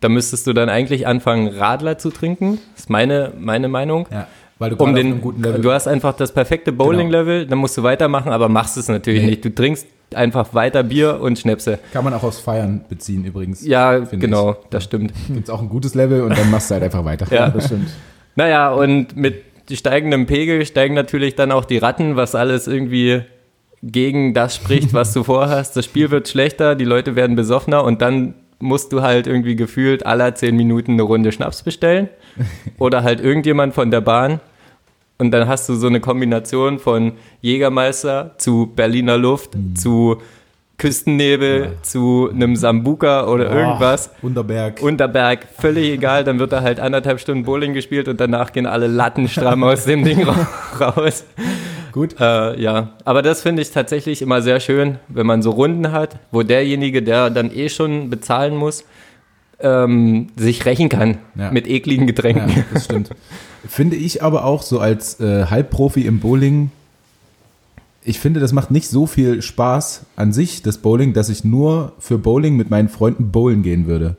Da müsstest du dann eigentlich anfangen, Radler zu trinken. Das ist meine, meine Meinung. Ja, weil du Um den, einem guten Level Genau. du hast einfach das perfekte Bowling-Level, dann musst du weitermachen, aber machst es natürlich Nee. nicht. Du trinkst einfach weiter Bier und Schnäpse. kann man auch aufs Feiern beziehen übrigens. Ja, genau, das stimmt. Gibt es auch ein gutes Level und dann machst du halt einfach weiter. Ja. Das stimmt. Naja, und mit steigendem Pegel steigen natürlich dann auch die Ratten, was alles irgendwie gegen das spricht, was du vorhast. Das Spiel wird schlechter, die Leute werden besoffener und dann musst du halt irgendwie gefühlt alle zehn Minuten eine Runde Schnaps bestellen oder halt irgendjemand von der Bahn. Und dann hast du so eine Kombination von Jägermeister zu Berliner Luft zu Küstennebel zu einem Sambuka oder irgendwas. Unterberg. Unterberg, völlig egal, dann wird da halt anderthalb Stunden Bowling gespielt und danach gehen alle Latten stramm aus dem Ding ra- raus. Gut. Äh, ja, aber das finde ich tatsächlich immer sehr schön, wenn man so Runden hat, wo derjenige, der dann eh schon bezahlen muss, ähm, sich rächen kann Ja. mit ekligen Getränken. Ja, das stimmt. Finde ich aber auch so als äh, Halbprofi im Bowling, ich finde, das macht nicht so viel Spaß an sich, das Bowling, dass ich nur für Bowling mit meinen Freunden bowlen gehen würde.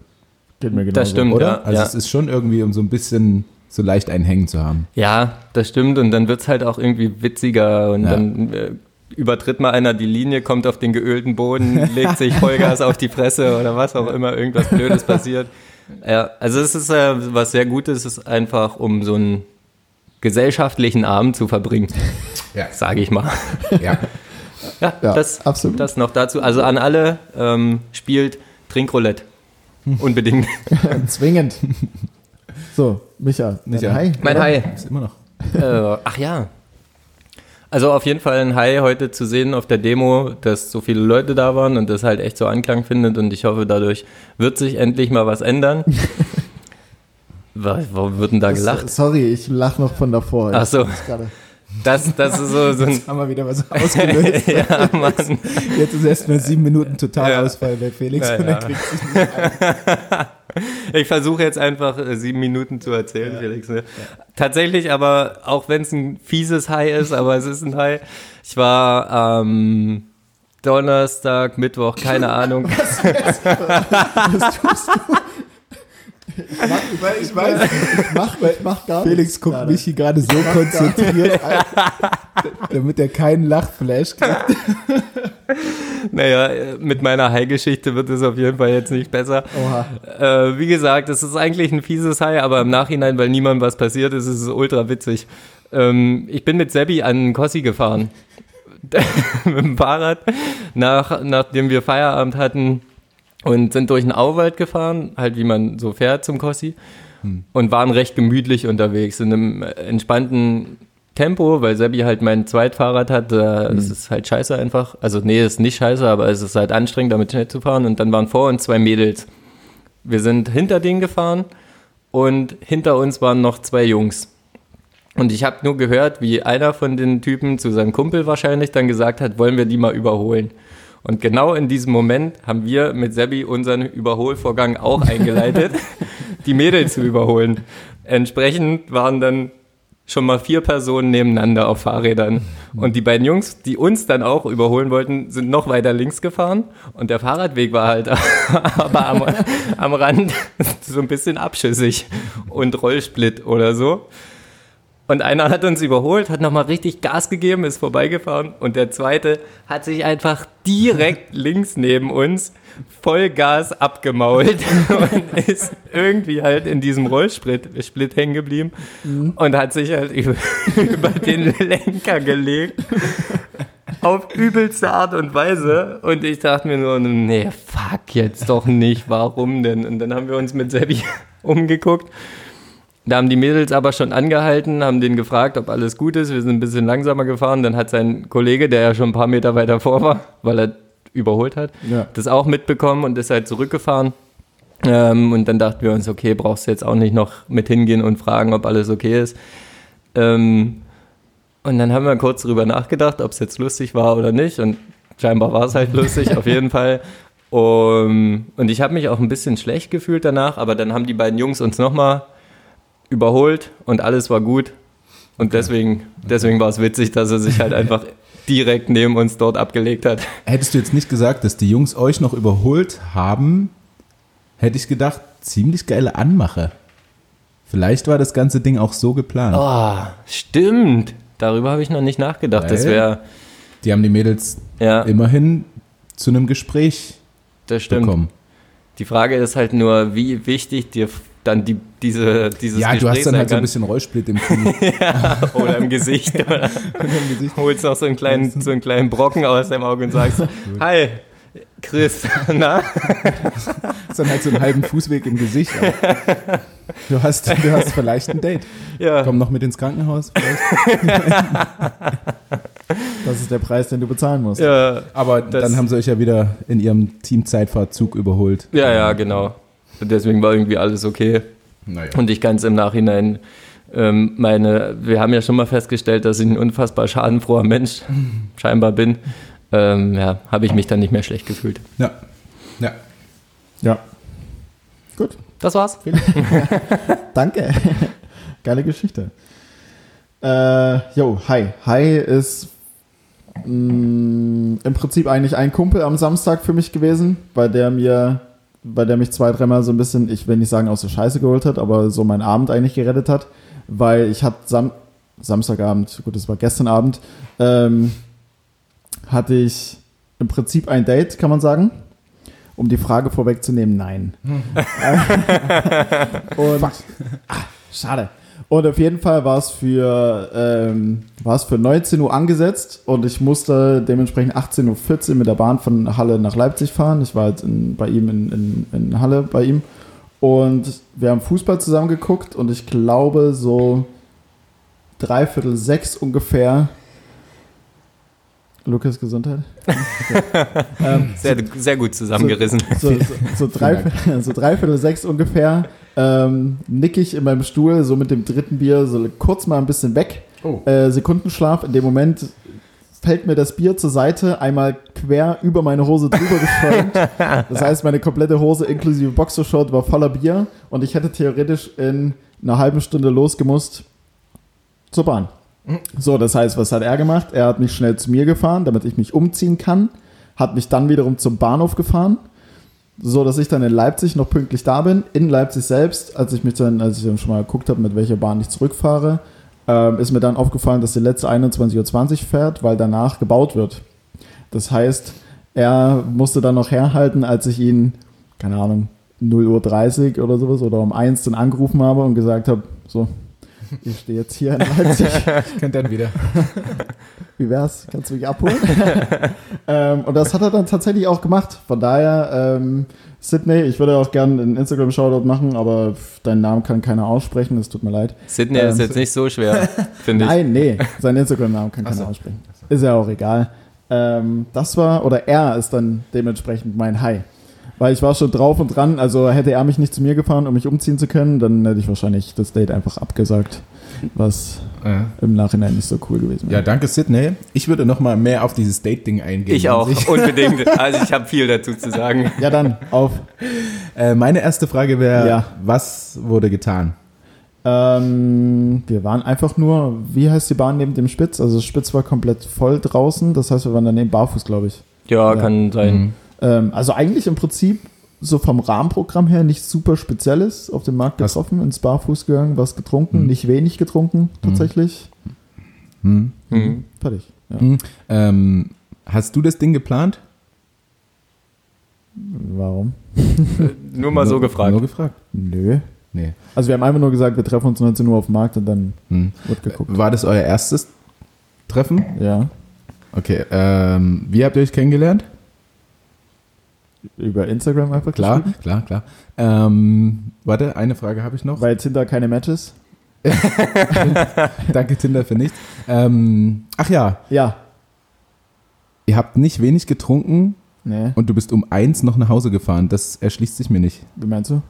Geht mir genau Das stimmt. Oder? Ja, also ja. es ist schon irgendwie, um so ein bisschen so leicht einen Hängen zu haben. Ja, das stimmt. Und dann wird es halt auch irgendwie witziger und Ja. dann äh, übertritt mal einer die Linie, kommt auf den geölten Boden, legt sich Vollgas auf die Fresse oder was auch immer, irgendwas Blödes passiert. Ja, also es ist äh, was sehr Gutes, es ist einfach, um so einen gesellschaftlichen Abend zu verbringen, Ja. sage ich mal. ja. Ja, Ja, das, absolut. das noch dazu. Also an alle ähm, spielt Trinkroulette. Unbedingt. Zwingend. So, Micha. Micha. Hi. mein? Hi. Ist immer noch. Äh, ach ja. Also auf jeden Fall ein Hi heute zu sehen auf der Demo, dass so viele Leute da waren und das halt echt so Anklang findet und ich hoffe, dadurch wird sich endlich mal was ändern. Wa- Warum wird denn da gelacht? Sorry, ich lach noch von davor. Ach so. Das, das ist so, so ein. Haben wir wieder was ausgelöst. ja, Mann. Jetzt ist erstmal sieben Minuten Totalausfall bei Felix Ja, und ja. er kriegt sich nicht ein. Ich versuche jetzt einfach äh, sieben Minuten zu erzählen, Felix. Ne? Tatsächlich, aber auch wenn es ein fieses Hi ist, aber es ist ein Hi. Ich war am Donnerstag, Mittwoch, keine Ahnung. Was tust du? Ich mach, ich, Ich weiß, ich mach, ich mach gar Felix nichts guckt gerade. Michi gerade so konzentriert an, damit er keinen Lachflash kriegt. Naja, äh, mit meiner Hai-Geschichte wird es auf jeden Fall jetzt nicht besser. Oha. Äh, wie gesagt, es ist eigentlich ein fieses Hai, aber im Nachhinein, weil niemandem was passiert ist, ist es ultra witzig. Ähm, ich bin mit Sebi an Kossi gefahren. mit dem Fahrrad, nach, nachdem wir Feierabend hatten und sind durch den Auwald gefahren, halt wie man so fährt zum Kossi und waren recht gemütlich unterwegs in einem entspannten Tempo, weil Sebi halt mein Zweitfahrrad hat. Äh, Es ist halt scheiße einfach. Also nee, es ist nicht scheiße, aber es ist halt anstrengend, damit schnell zu fahren. Und dann waren vor uns zwei Mädels. Wir sind hinter denen gefahren und hinter uns waren noch zwei Jungs. Und ich habe nur gehört, wie einer von den Typen zu seinem Kumpel wahrscheinlich dann gesagt hat, wollen wir die mal überholen. Und genau in diesem Moment haben wir mit Sebi unseren Überholvorgang auch eingeleitet, die Mädels zu überholen. Entsprechend waren dann schon mal vier Personen nebeneinander auf Fahrrädern. Und die beiden Jungs, die uns dann auch überholen wollten, sind noch weiter links gefahren. Und der Fahrradweg war halt aber am, am Rand so ein bisschen abschüssig und Rollsplit oder so. Und einer hat uns überholt, hat nochmal richtig Gas gegeben, ist vorbeigefahren. Und der zweite hat sich einfach direkt links neben uns Vollgas abgemault und ist irgendwie halt in diesem Rollsplit Split hängen geblieben mhm. und hat sich halt über, über den Lenker gelegt. Auf übelste Art und Weise. Und ich dachte mir nur, nee, fuck, jetzt doch nicht. Warum denn? Und dann haben wir uns mit Sebi umgeguckt da haben die Mädels aber schon angehalten, haben den gefragt, ob alles gut ist. Wir sind ein bisschen langsamer gefahren. Dann hat sein Kollege, der ja schon ein paar Meter weiter vor war, weil er überholt hat, ja. das auch mitbekommen und ist halt zurückgefahren. Ähm, und dann dachten wir uns, okay, brauchst du jetzt auch nicht noch mit hingehen und fragen, ob alles okay ist. Ähm, und dann haben wir kurz darüber nachgedacht, ob es jetzt lustig war oder nicht. Und scheinbar war es halt lustig, auf jeden Fall. Um, und ich habe mich auch ein bisschen schlecht gefühlt danach, aber dann haben die beiden Jungs uns nochmal überholt und alles war gut. Und deswegen, deswegen war es witzig, dass er sich halt einfach direkt neben uns dort abgelegt hat. Hättest du jetzt nicht gesagt, dass die Jungs euch noch überholt haben, hätte ich gedacht, ziemlich geile Anmache. Vielleicht war das ganze Ding auch so geplant. Oh, stimmt. Darüber habe ich noch nicht nachgedacht. Weil das wäre. Die haben die Mädels ja. immerhin zu einem Gespräch das stimmt. bekommen. Die Frage ist halt nur, wie wichtig dir dann die, diese, dieses Ja, Gespräch du hast dann halt kann. so ein bisschen Rollsplit im Knie. ja, oder im Gesicht. Oder im Gesicht. Holst noch so einen, kleinen, so einen kleinen Brocken aus deinem Auge und sagst, hi, Chris, na? Ist dann halt so einen halben Fußweg im Gesicht. Du hast, du hast vielleicht ein Date. Ja. Komm noch mit ins Krankenhaus. Das ist der Preis, den du bezahlen musst. Ja, Aber dann haben sie euch ja wieder in ihrem Teamzeitfahrzug überholt. Ja, ja, genau. Deswegen war irgendwie alles okay. Naja. Und ich kann es im Nachhinein ähm, meine, wir haben ja schon mal festgestellt, dass ich ein unfassbar schadenfroher Mensch scheinbar bin. Ähm, ja, habe ich mich dann nicht mehr schlecht gefühlt. Ja. Ja. Ja. Gut. Das war's. Danke. Geile Geschichte. Äh, jo, hi. Hi ist mh, mm, im Prinzip eigentlich ein Kumpel am Samstag für mich gewesen, bei der mir bei der mich zwei, dreimal so ein bisschen, ich will nicht sagen aus der Scheiße geholt hat, aber so meinen Abend eigentlich gerettet hat, weil ich hatte Sam Samstagabend, gut, das war gestern Abend, ähm, hatte ich im Prinzip ein Date, kann man sagen. Um die Frage vorwegzunehmen, nein. Und, ah, schade. Und auf jeden Fall war es für, ähm, für 19 Uhr angesetzt und ich musste dementsprechend 18.14 Uhr mit der Bahn von Halle nach Leipzig fahren. Ich war halt in, bei ihm in, in, in Halle bei ihm. Und wir haben Fußball zusammen geguckt und ich glaube so dreiviertel sechs ungefähr. Lukas Gesundheit. ähm, sehr, sehr gut zusammengerissen. So, so, so, drei, so dreiviertel sechs ungefähr ähm, nick ich in meinem Stuhl, so mit dem dritten Bier, so kurz mal ein bisschen weg. Oh. Äh, Sekundenschlaf. In dem Moment fällt mir das Bier zur Seite, einmal quer über meine Hose drüber geschäumt. Das heißt, meine komplette Hose inklusive Boxershort war voller Bier und ich hätte theoretisch in einer halben Stunde losgemusst zur Bahn. So, das heißt, was hat er gemacht? Er hat mich schnell zu mir gefahren, damit ich mich umziehen kann, hat mich dann wiederum zum Bahnhof gefahren so dass ich dann in Leipzig noch pünktlich da bin. In Leipzig selbst, als ich mich dann, als ich dann schon mal geguckt habe, mit welcher Bahn ich zurückfahre, äh, ist mir dann aufgefallen, dass die letzte 21.20 Uhr fährt, weil danach gebaut wird. Das heißt, er musste dann noch herhalten, als ich ihn, keine Ahnung, 0.30 Uhr oder sowas oder um 1 dann angerufen habe und gesagt habe, so, ich stehe jetzt hier in Leipzig. ich könnte dann wieder. Wie wär's? Kannst du mich abholen? ähm, und das hat er dann tatsächlich auch gemacht. Von daher, ähm, Sydney, ich würde auch gerne einen Instagram-Shoutout machen, aber deinen Namen kann keiner aussprechen, es tut mir leid. Sydney ähm, ist jetzt nicht so schwer, finde ich. Nein, nee, seinen Instagram-Namen kann keiner so. aussprechen. Ist ja auch egal. Ähm, das war, oder er ist dann dementsprechend mein Hi. Weil ich war schon drauf und dran, also hätte er mich nicht zu mir gefahren, um mich umziehen zu können, dann hätte ich wahrscheinlich das Date einfach abgesagt was ja. im Nachhinein nicht so cool gewesen wäre. Ja, danke Sydney. Ich würde noch mal mehr auf dieses Date-Ding eingehen. Ich auch, unbedingt. Also ich habe viel dazu zu sagen. Ja, dann, auf. Äh, meine erste Frage wäre, ja. was wurde getan? Ähm, wir waren einfach nur, wie heißt die Bahn neben dem Spitz? Also das Spitz war komplett voll draußen, das heißt, wir waren daneben barfuß, glaube ich. Ja, Ja. kann sein. Mhm. Ähm, also eigentlich im Prinzip so vom Rahmenprogramm her nichts super Spezielles. Auf dem Markt Was- getroffen, ins Barfuß gegangen, was getrunken, Mhm. nicht wenig getrunken tatsächlich. Hm. Mhm. Fertig. Ja. Hm. Ähm, hast du das Ding geplant? Warum? Nur mal so Nur- gefragt. Nur gefragt. Nö. Nee. Also wir haben einfach nur gesagt, wir treffen uns 19 Uhr auf dem Markt und dann Hm. wird geguckt. War das euer erstes Treffen? Ja. Okay. Ähm, wie habt ihr euch kennengelernt? Über Instagram einfach Klar, geschrieben. klar, klar. Ähm, warte, eine Frage habe ich noch. Weil Tinder keine Matches. Danke Tinder für nichts. Ähm, ach ja, Ja. ihr habt nicht wenig getrunken Nee. und du bist um eins noch nach Hause gefahren. Das erschließt sich mir nicht. Wie meinst du?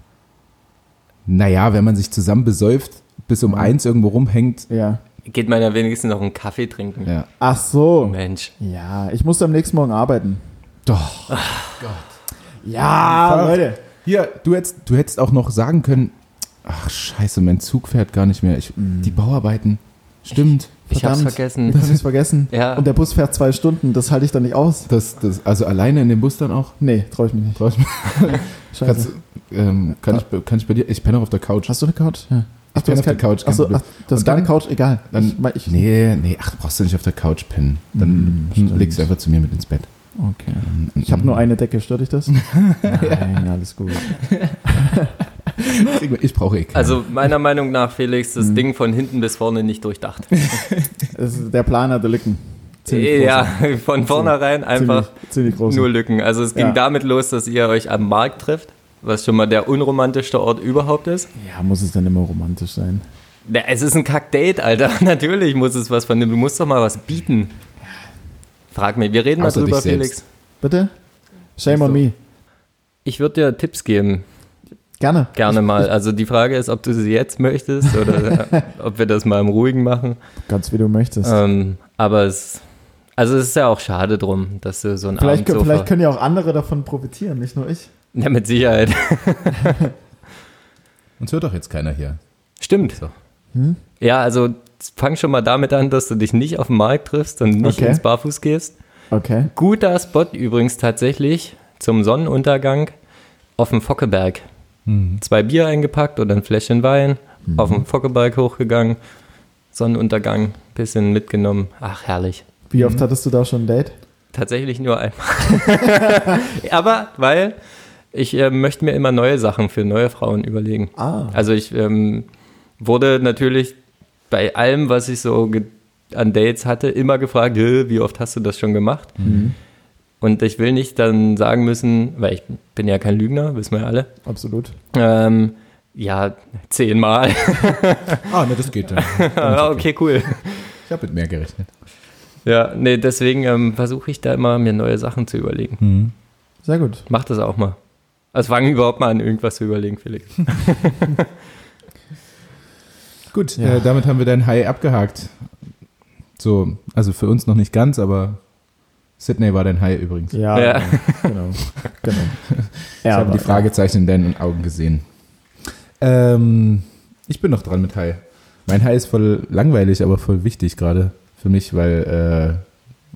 Naja, wenn man sich zusammen besäuft, bis um eins irgendwo rumhängt. Ja. Geht man ja wenigstens noch einen Kaffee trinken. Ja. Ach so. Mensch. Ja, ich musste am nächsten Morgen arbeiten. Doch. Ja. Leute. Hier, du hättest, du hättest auch noch sagen können, ach scheiße, mein Zug fährt gar nicht mehr. Ich, Die Bauarbeiten. Stimmt. Ich hab's Verdammt. vergessen. Ich hab's vergessen. Ja. Und der Bus fährt zwei Stunden. Das halte ich dann nicht aus. Das, das, also alleine in dem Bus dann auch. Nee, trau ich mich nicht. Brauchst du- Scheiße. Kannst, ähm, kann, ich, bei- kann ich bei dir? Ich penne auch auf der Couch. Hast du eine Couch? Ja. Ich penne auf der Couch. kein Achso, ach, das ist keine Couch, egal. Dann, ich, ich, nee, nee, ach, brauchst du nicht auf der Couch pennen. Dann stimmt. legst du einfach zu mir mit ins Bett. Okay. Ich habe nur eine Decke, stört dich das? Nein, alles gut. Ich brauche eh keine. Also meiner Meinung nach, Felix, Mhm. das Ding von hinten bis vorne nicht durchdacht. Der Plan hatte Lücken. Ziemlich ja, große. von vornherein einfach Ziemlich, ziemlich nur Lücken. Also es ging Ja. damit los, dass ihr euch am Markt trifft, was schon mal der unromantischste Ort überhaupt ist. Ja, muss es dann immer romantisch sein? Na, es ist ein Kack-Date, Alter. Natürlich muss es was von dem. Du musst doch mal was bieten. Frag mich, wir reden mal Außer selbst. Felix. Bitte? Shame on me. Ich würde dir Tipps geben, Gerne. gerne mal. Also die Frage ist, ob du sie jetzt möchtest oder ob wir das mal im Ruhigen machen. Ganz wie du möchtest. Ähm, aber es, also es ist ja auch schade drum, dass du so ein vielleicht, Abend so vielleicht können ja auch andere davon profitieren, nicht nur ich. Ja, mit Sicherheit. Uns hört doch jetzt keiner hier. Stimmt. So. Ja, also fang schon mal damit an, dass du dich nicht auf dem Markt triffst und nicht Okay. ins Barfuß gehst. Okay. Guter Spot übrigens tatsächlich zum Sonnenuntergang auf dem Fockeberg. Mhm. Zwei Bier eingepackt oder ein Fläschchen Wein, auf dem Fockeberg hochgegangen, Sonnenuntergang, bisschen mitgenommen. Ach, herrlich. Wie Mhm. oft hattest du da schon ein Date? Tatsächlich nur einmal. Aber weil ich äh, möchte mir immer neue Sachen für neue Frauen überlegen. Ah. Also ich ähm, wurde natürlich bei allem, was ich so an Dates hatte, immer gefragt, "Hä, wie oft hast du das schon gemacht? Mhm. Und ich will nicht dann sagen müssen, weil ich bin ja kein Lügner, wissen wir ja alle, Absolut. ähm, ja, zehnmal. Ah, ne, das geht dann. Okay, cool. Ich habe mit mehr gerechnet. Ja, nee, deswegen ähm, versuche ich da immer, mir neue Sachen zu überlegen. Sehr gut. Mach das auch mal. Also fang überhaupt mal an, irgendwas zu überlegen, Felix. Gut, Ja. äh, damit haben wir dein High abgehakt. So, also für uns noch nicht ganz, aber Sydney war dein High übrigens. Ja, Ja. genau. genau. Ich habe die Fragezeichen in deinen Augen gesehen. Ähm, ich bin noch dran mit High. Mein High ist voll langweilig, aber voll wichtig gerade für mich, weil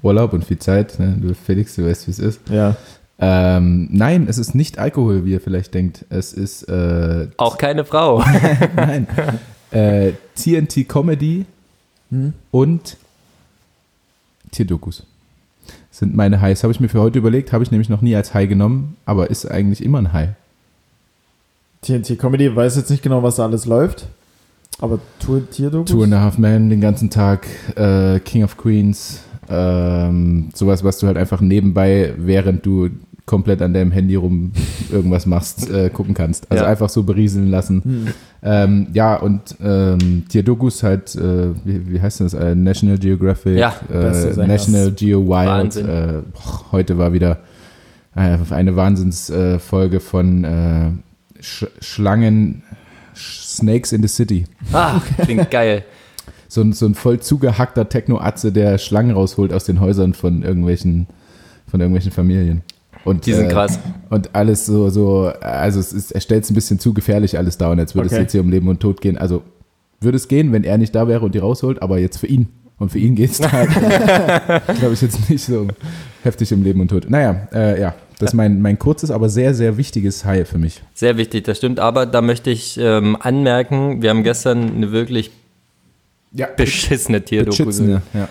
äh, Urlaub und viel Zeit. Ne? Du Felix, du weißt, wie es ist. Ja. Ähm, nein, es ist nicht Alkohol, wie ihr vielleicht denkt. Es ist äh, Auch keine Frau. nein, äh, TNT Comedy Hm? und Tierdokus. Sind meine Highs. Habe ich mir für heute überlegt, habe ich nämlich noch nie als High genommen, aber ist eigentlich immer ein High. TNT Comedy weiß jetzt nicht genau, was da alles läuft. Aber Tour Tierdokus? Two and a Half Men den ganzen Tag, äh, King of Queens, ähm, sowas, was du halt einfach nebenbei, während du komplett an deinem Handy rum irgendwas machst, äh, gucken kannst. Also Ja. einfach so berieseln lassen. Hm. Ähm, ja, und ähm, Tierdokus halt, äh, wie, wie heißt das? Äh, National Geographic, Ja, äh. National Geo Wild. Äh, boah, heute war wieder äh, eine Wahnsinnsfolge Folge von Sch Schlangen, Sch Snakes in the City. Ah, klingt geil. So ein, so ein voll zugehackter Techno-Atze, der Schlangen rausholt aus den Häusern von irgendwelchen, von irgendwelchen Familien. Und, Die sind äh, krass. Und alles so, so, also es ist, er stellt es ein bisschen zu gefährlich alles da und jetzt würde Okay. es jetzt hier um Leben und Tod gehen. Also würde es gehen, wenn er nicht da wäre und die rausholt, aber jetzt für ihn. Und für ihn geht es halt, glaube ich, jetzt nicht so heftig im Leben und Tod. Naja, äh, ja, das ist mein, mein kurzes, aber sehr, sehr wichtiges High für mich. Sehr wichtig, das stimmt. Aber da möchte ich ähm, anmerken, wir haben gestern eine wirklich Ja, beschissene Tierdoku gesehen. ja.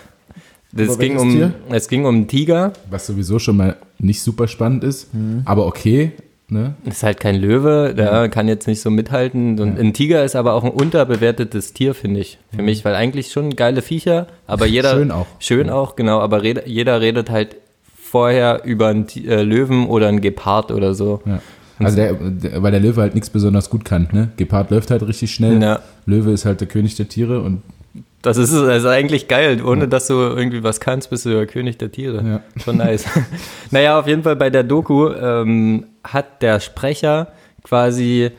Das ging um, Tier? es ging um einen Tiger. Was sowieso schon mal nicht super spannend ist, aber okay. Ne? Ist halt kein Löwe, der kann jetzt nicht so mithalten. Und ein Tiger ist aber auch ein unterbewertetes Tier, finde ich. Für mich, weil eigentlich schon geile Viecher, aber jeder. Schön auch. Schön auch, genau. Aber red, jeder redet halt vorher über einen äh, Löwen oder einen Gepard oder so. Ja. Also der, der, weil der Löwe halt nichts besonders gut kann. Ne? Gepard läuft halt richtig schnell. Ja. Löwe ist halt der König der Tiere und Das ist, das ist eigentlich geil. Ohne dass du irgendwie was kannst, bist du der König der Tiere. Ja. Schon nice. naja, auf jeden Fall bei der Doku ähm, hat der Sprecher quasi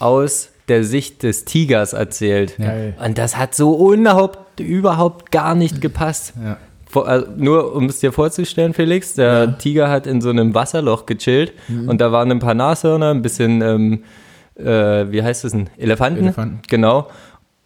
aus der Sicht des Tigers erzählt. Geil. Und das hat so überhaupt, überhaupt gar nicht gepasst. Ja. Vor, also nur um es dir vorzustellen, Felix, der Tiger hat in so einem Wasserloch gechillt und da waren ein paar Nashörner, ein bisschen, ähm, äh, wie heißt das denn, Elefanten? Elefanten. Genau.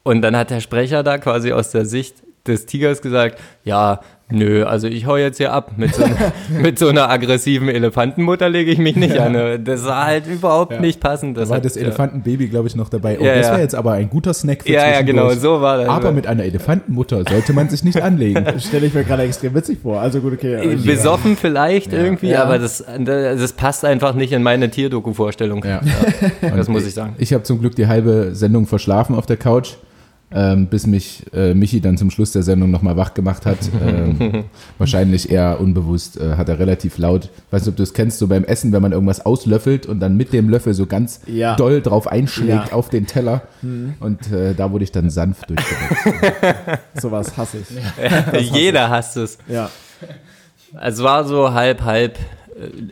Und dann hat der Sprecher da quasi aus der Sicht des Tigers gesagt, ja, nö, also ich hau jetzt hier ab. Mit so, mit so einer aggressiven Elefantenmutter lege ich mich nicht an. Das war halt überhaupt Ja. nicht passend. da Das war hat, das Elefantenbaby, glaube ich, noch dabei. Oh, Ja, das ja. wäre jetzt aber ein guter Snack für Ja, ja, genau, so war das. Aber mit einer Elefantenmutter sollte man sich nicht anlegen. Das stelle ich mir gerade extrem witzig vor. Also gut, okay. Äh, Besoffen vielleicht irgendwie, Ja. aber das, das passt einfach nicht in meine Tierdoku-Vorstellung. Ja. Das muss ich sagen. Ich habe zum Glück die halbe Sendung verschlafen auf der Couch, ähm, bis mich äh, Michi dann zum Schluss der Sendung nochmal wach gemacht hat. Ähm, wahrscheinlich eher unbewusst, äh, hat er relativ laut, weiß nicht, ob du es kennst, so beim Essen, wenn man irgendwas auslöffelt und dann mit dem Löffel so ganz Ja. doll drauf einschlägt Ja. auf den Teller. Und äh, da wurde ich dann sanft durchgewechselt. Sowas hasse ich. Jeder hasst es. Ja. Es war so halb, halb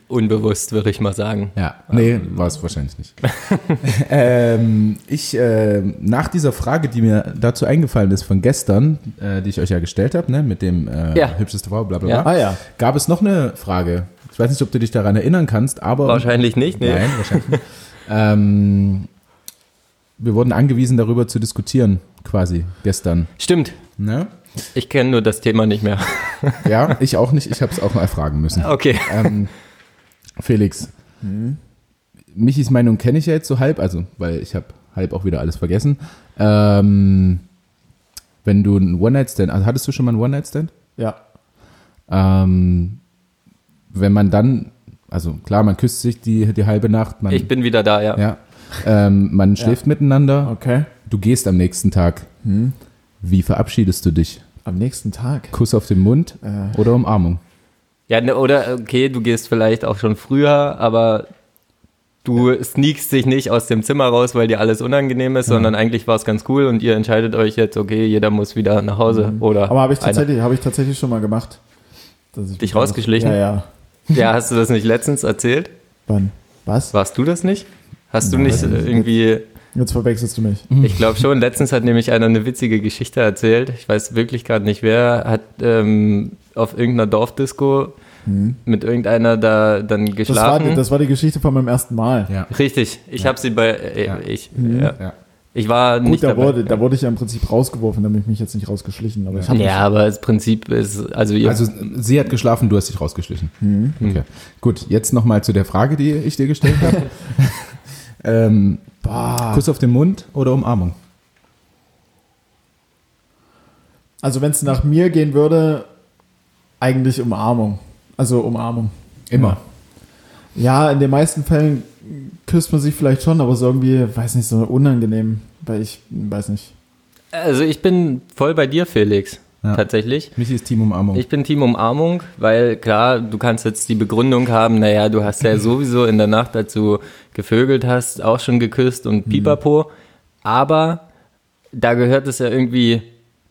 unbewusst, würde ich mal sagen. Ja, nee, war es wahrscheinlich nicht. ähm, ich, äh, nach dieser Frage, die mir dazu eingefallen ist von gestern, äh, die ich euch ja gestellt habe, ne, mit dem äh, Ja. hübscheste Frau, bla bla Ja. bla, Ah ja. gab es noch eine Frage. Ich weiß nicht, ob du dich daran erinnern kannst, aber. Wahrscheinlich nicht, ne? Nein, wahrscheinlich nicht. ähm, wir wurden angewiesen, darüber zu diskutieren, quasi, gestern. Stimmt. Ne? Ich kenne nur das Thema nicht mehr. Ja, ich auch nicht, ich habe es auch mal fragen müssen. Okay. Ähm, Felix, Michis Meinung kenne ich ja jetzt so halb, also weil ich habe halb auch wieder alles vergessen. Ähm, wenn du einen One-Night-Stand, also hattest du schon mal einen One-Night-Stand? Ja. Ähm, wenn man dann, also klar, man küsst sich die, die halbe Nacht, man, Ich bin wieder da, ja. ja, ähm, man schläft miteinander, Okay. du gehst am nächsten Tag. Wie verabschiedest du dich? Am nächsten Tag. Kuss auf den Mund Äh. oder Umarmung? Ja, ne, oder okay, du gehst vielleicht auch schon früher, aber du sneakst dich nicht aus dem Zimmer raus, weil dir alles unangenehm ist, sondern eigentlich war es ganz cool und ihr entscheidet euch jetzt, okay, jeder muss wieder nach Hause oder Mhm. Aber habe ich, tatsächlich- habe ich tatsächlich schon mal gemacht. Dass ich Dich rausgeschlichen? Ja, ja. Ja, hast du das nicht letztens erzählt? Wann? Was? Warst du das nicht? Hast du Nein. nicht äh, irgendwie Jetzt verwechselst du mich. Ich glaube schon. Letztens hat nämlich einer eine witzige Geschichte erzählt. Ich weiß wirklich gerade nicht wer. Hat ähm, auf irgendeiner Dorfdisco mit irgendeiner da dann Das war, geschlafen. das war die Geschichte von meinem ersten Mal. Ja. Richtig. Ich habe sie bei. Äh, Ja. Ich, ja. Ja. ich war Gut, nicht da dabei. wurde, da wurde ich ja im Prinzip rausgeworfen, damit ich mich jetzt nicht rausgeschlichen. Aber ich hab ja, aber das Prinzip ist, also ihr, Also sie hat geschlafen, du hast dich rausgeschlichen. Mhm. Okay. Gut, jetzt nochmal zu der Frage, die ich dir gestellt habe. ähm, Boah. Kuss auf den Mund oder Umarmung? Also wenn es nach mir gehen würde, eigentlich Umarmung. Also Umarmung. Immer. Ja, in den meisten Fällen küsst man sich vielleicht schon, aber so irgendwie, weiß nicht, so unangenehm, weil ich weiß nicht. also ich bin voll bei dir, Felix. Ja. Tatsächlich. Mich ist Team Umarmung. Ich bin Team Umarmung, weil klar, du kannst jetzt die Begründung haben, naja, du hast ja sowieso in der Nacht, du gevögelt hast, auch schon geküsst und pipapo, aber da gehört es ja irgendwie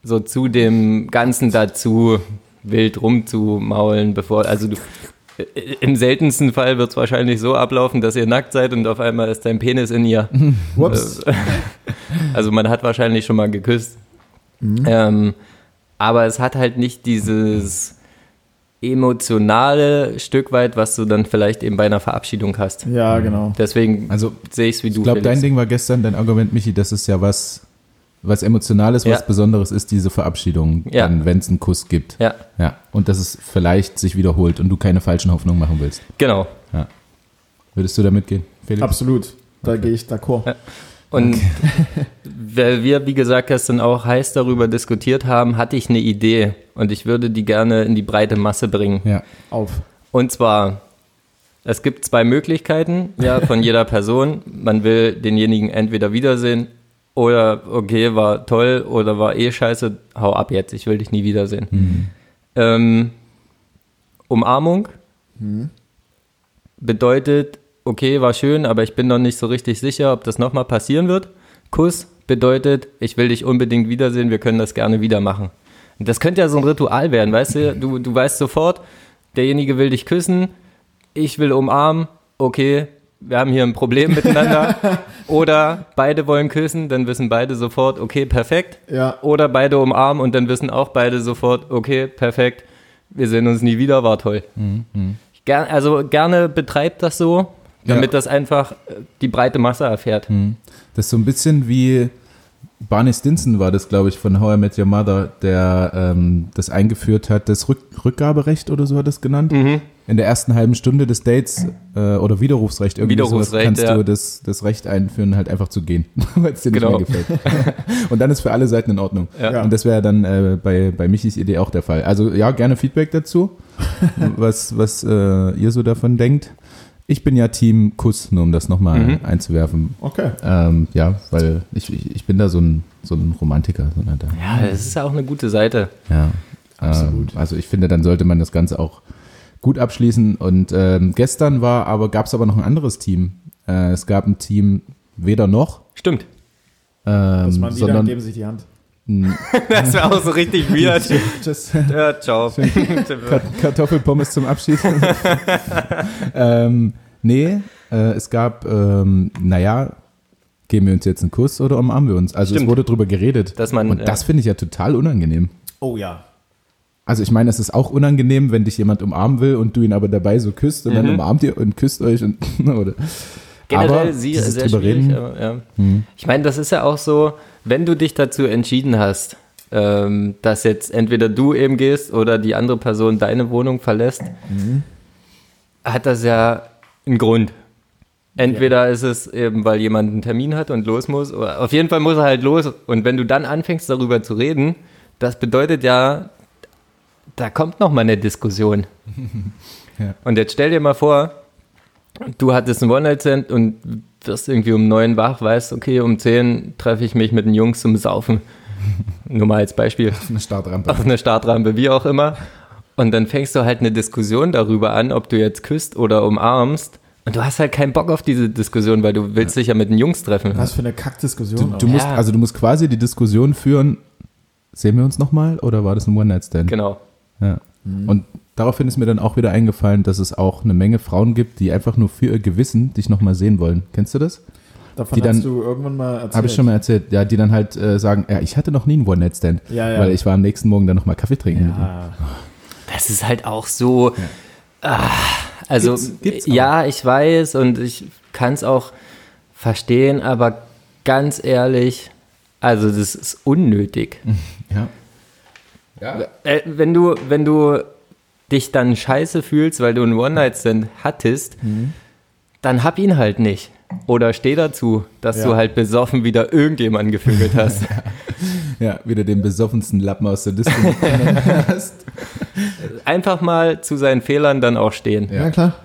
so zu dem Ganzen dazu, wild rumzumaulen, bevor, also du, im seltensten Fall wird es wahrscheinlich so ablaufen, dass ihr nackt seid und auf einmal ist dein Penis in ihr. Whoops. Also man hat wahrscheinlich schon mal geküsst. Ähm, aber es hat halt nicht dieses emotionale Stück weit, was du dann vielleicht eben bei einer Verabschiedung hast. Ja, genau. Deswegen Also sehe ich es wie du. ich glaube, dein. Ding war gestern, dein Argument, Michi, das ist ja was, was Emotionales, was Ja. Besonderes ist diese Verabschiedung, Ja. dann, wenn es einen Kuss gibt. Ja, Ja. Und dass es vielleicht sich wiederholt und du keine falschen Hoffnungen machen willst. genau. Würdest du da mitgehen, Felix? Absolut. Da gehe ich d'accord. Ja. Und weil wir, wie gesagt, gestern auch heiß darüber diskutiert haben, hatte ich eine Idee und ich würde die gerne in die breite Masse bringen. Ja. Auf. Und zwar, es gibt zwei Möglichkeiten ja, von jeder Person. Man will denjenigen entweder wiedersehen oder, okay, war toll oder war eh scheiße, hau ab jetzt, ich will dich nie wiedersehen. Mhm. Ähm, Umarmung bedeutet, okay, war schön, aber ich bin noch nicht so richtig sicher, ob das nochmal passieren wird. Kuss bedeutet, ich will dich unbedingt wiedersehen, wir können das gerne wieder machen. Das könnte ja so ein Ritual werden, weißt du? Du, du weißt sofort, derjenige will dich küssen, ich will umarmen, okay, wir haben hier ein Problem miteinander. Oder beide wollen küssen, dann wissen beide sofort, okay, perfekt. Ja. Oder beide umarmen und dann wissen auch beide sofort, okay, perfekt, wir sehen uns nie wieder, war toll. Ger also gerne betreibt das so, damit Ja. das einfach äh, die breite Masse erfährt. Das ist so ein bisschen wie Barney Stinson war das, glaube ich, von How I Met Your Mother, der ähm, das eingeführt hat, das Rück Rückgaberecht oder so hat es genannt. Mhm. In der ersten halben Stunde des Dates äh, oder Widerrufsrecht, irgendwie sowas Widerrufsrecht, kannst ja. du das, das Recht einführen, halt einfach zu gehen, weil es dir nicht Genau. mehr gefällt. Und dann ist für alle Seiten in Ordnung. Ja. Und das wäre dann äh, bei, bei Michis Idee auch der Fall. Also ja, gerne Feedback dazu, was, was äh, ihr so davon denkt. Ich bin ja Team Kuss, nur um das nochmal Mhm. einzuwerfen. Okay. Ähm, ja, weil ich, ich, bin da so ein, so ein Romantiker. So eine, da, Ja, das ist auch eine gute Seite. ja, Absolut. Ähm, also ich finde, dann sollte man das Ganze auch gut abschließen. Und ähm, gestern war aber, gab es aber noch ein anderes Team. Äh, es gab ein Team weder noch, Stimmt. ähm, Dass man wieder sondern geben sich die Hand. Das wäre auch so richtig weird. Tschüss. ja, ciao. Kartoffelpommes zum Abschied. ähm, nee, äh, es gab, ähm, naja, geben wir uns jetzt einen Kuss oder umarmen wir uns? Also Stimmt. es wurde drüber geredet. Man, Und das finde ich ja total unangenehm. Oh ja. Also ich meine, es ist auch unangenehm, wenn dich jemand umarmen will und du ihn aber dabei so küsst und dann Mhm. umarmt ihr und küsst euch und oder. Generell aber sie sehr schwierig. Aber, ja. Ich meine, das ist ja auch so, wenn du dich dazu entschieden hast, ähm, dass jetzt entweder du eben gehst oder die andere Person deine Wohnung verlässt, hat das ja einen Grund. Entweder ist es eben, weil jemand einen Termin hat und los muss, oder auf jeden Fall muss er halt los. Und wenn du dann anfängst, darüber zu reden, das bedeutet ja, da kommt noch mal eine Diskussion. Ja. Und jetzt stell dir mal vor, du hattest einen One-Night-Stand und wirst irgendwie um neun wach, weißt, okay, um zehn treffe ich mich mit den Jungs zum Saufen. Nur mal als Beispiel. eine Startrampe. Auf einer Startrampe, wie auch immer. Und dann fängst du halt eine Diskussion darüber an, ob du jetzt küsst oder umarmst. Und du hast halt keinen Bock auf diese Diskussion, weil du willst dich ja mit den Jungs treffen. Was für eine Kackdiskussion. Du, du musst, Ja. also du musst quasi die Diskussion führen, sehen wir uns nochmal oder war das ein One-Night-Stand? Genau. Ja. Und daraufhin ist mir dann auch wieder eingefallen, dass es auch eine Menge Frauen gibt, die einfach nur für ihr Gewissen dich nochmal sehen wollen. Kennst du das? Davon die dann- hast du irgendwann mal erzählt. Habe ich schon mal erzählt. Ja, die dann halt äh, sagen, ja, ich hatte noch nie einen One-Night-Stand, Ja, ja. weil ich war am nächsten Morgen dann nochmal Kaffee trinken. mit ihm. Ja. Das ist halt auch so. Ah, also, Gibt's- gibt's auch. ja, ich weiß und ich kann es auch verstehen, aber ganz ehrlich, also das ist unnötig. Ja. Ja. Äh, wenn du, wenn du dich dann scheiße fühlst, weil du einen One-Night-Stand hattest, dann hab ihn halt nicht. Oder steh dazu, dass Ja. du halt besoffen wieder irgendjemanden gefügelt hast. ja, wieder den besoffensten Lappen aus der Disco hast. Einfach mal zu seinen Fehlern dann auch stehen, Ja. ja, klar.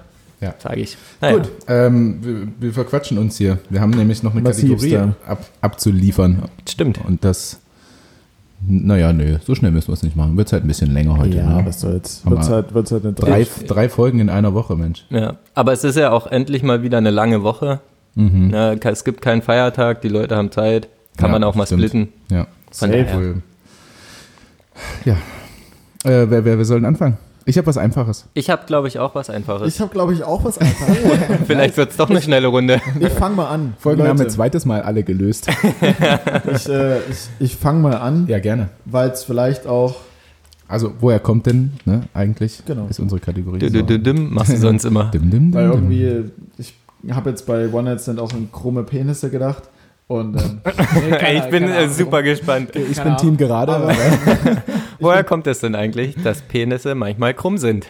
sage ich. Naja. Gut, ähm, wir, wir verquatschen uns hier. Wir haben nämlich noch eine Massivst, Kategorie ja. ab, abzuliefern. Stimmt. Und das, naja, nö, so schnell müssen wir es nicht machen. Wird halt ein bisschen länger heute. Ja, ne? was soll's. Wird's halt, wird's halt eine drei, drei. drei Folgen in einer Woche, Mensch. Ja, aber es ist ja auch endlich mal wieder eine lange Woche. Mhm. Ja, es gibt keinen Feiertag, die Leute haben Zeit, kann Ja, man auch mal stimmt. splitten. Ja. Von Safe. Ja. Äh, wer, wer, wer soll denn anfangen? Ich habe was Einfaches. Ich habe, glaube ich, auch was Einfaches. Ich habe, glaube ich, auch was einfach. Vielleicht wird es doch eine schnelle Runde. Ich fange mal an. Folgen haben wir zweites Mal alle gelöst. ich äh, ich, ich fange mal an, ja, gerne. weil es vielleicht auch. Also, woher kommt denn, ne, eigentlich? Genau. Ist unsere Kategorie. Dü- dü- dim, Machst du sonst immer. Dim, dim, Weil dim, dim. irgendwie, ich habe jetzt bei One Night Stand auch an krumme Penisse gedacht. Und, ähm, nee, keine- ich bin äh, Ahnung, super gespannt. Ich Keine bin Team gerade. Aber- Woher kommt es denn eigentlich, dass Penisse manchmal krumm sind?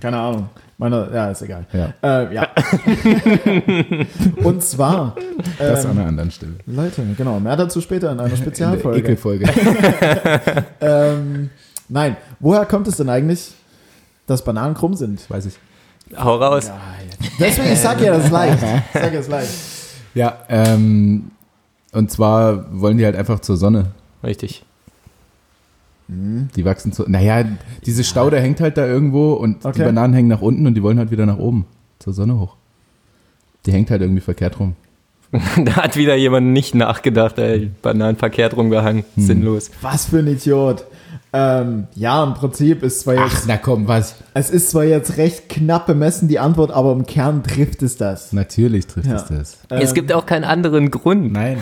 Keine Ahnung. Meine, ja, ist egal. Ja. Äh, ja. Und zwar, Das an ähm, einer anderen Stelle. Leute, genau, mehr dazu später in einer In der Spezialfolge. Ekelfolge. Ähm, nein, woher kommt es denn eigentlich, dass Bananen krumm sind? Weiß ich. Hau raus. Deswegen, ich sag ja, das leicht. Ich sag ja, das leicht. Ja, ähm, und zwar wollen die halt einfach zur Sonne. Richtig. Die wachsen zu. Naja, diese Staude hängt halt da irgendwo und die Okay. Bananen hängen nach unten und die wollen halt wieder nach oben. Zur Sonne hoch. Die hängt halt irgendwie verkehrt rum. da hat wieder jemand nicht nachgedacht, ey. Bananen verkehrt rumgehangen. Sinnlos. Was für ein Idiot. Ähm, ja, im Prinzip ist zwar Ach, jetzt, na komm, was? es ist zwar jetzt recht knapp bemessen, die Antwort, aber im Kern trifft es das. Natürlich trifft Ja. es das. es Ähm, gibt auch keinen anderen Grund. Nein.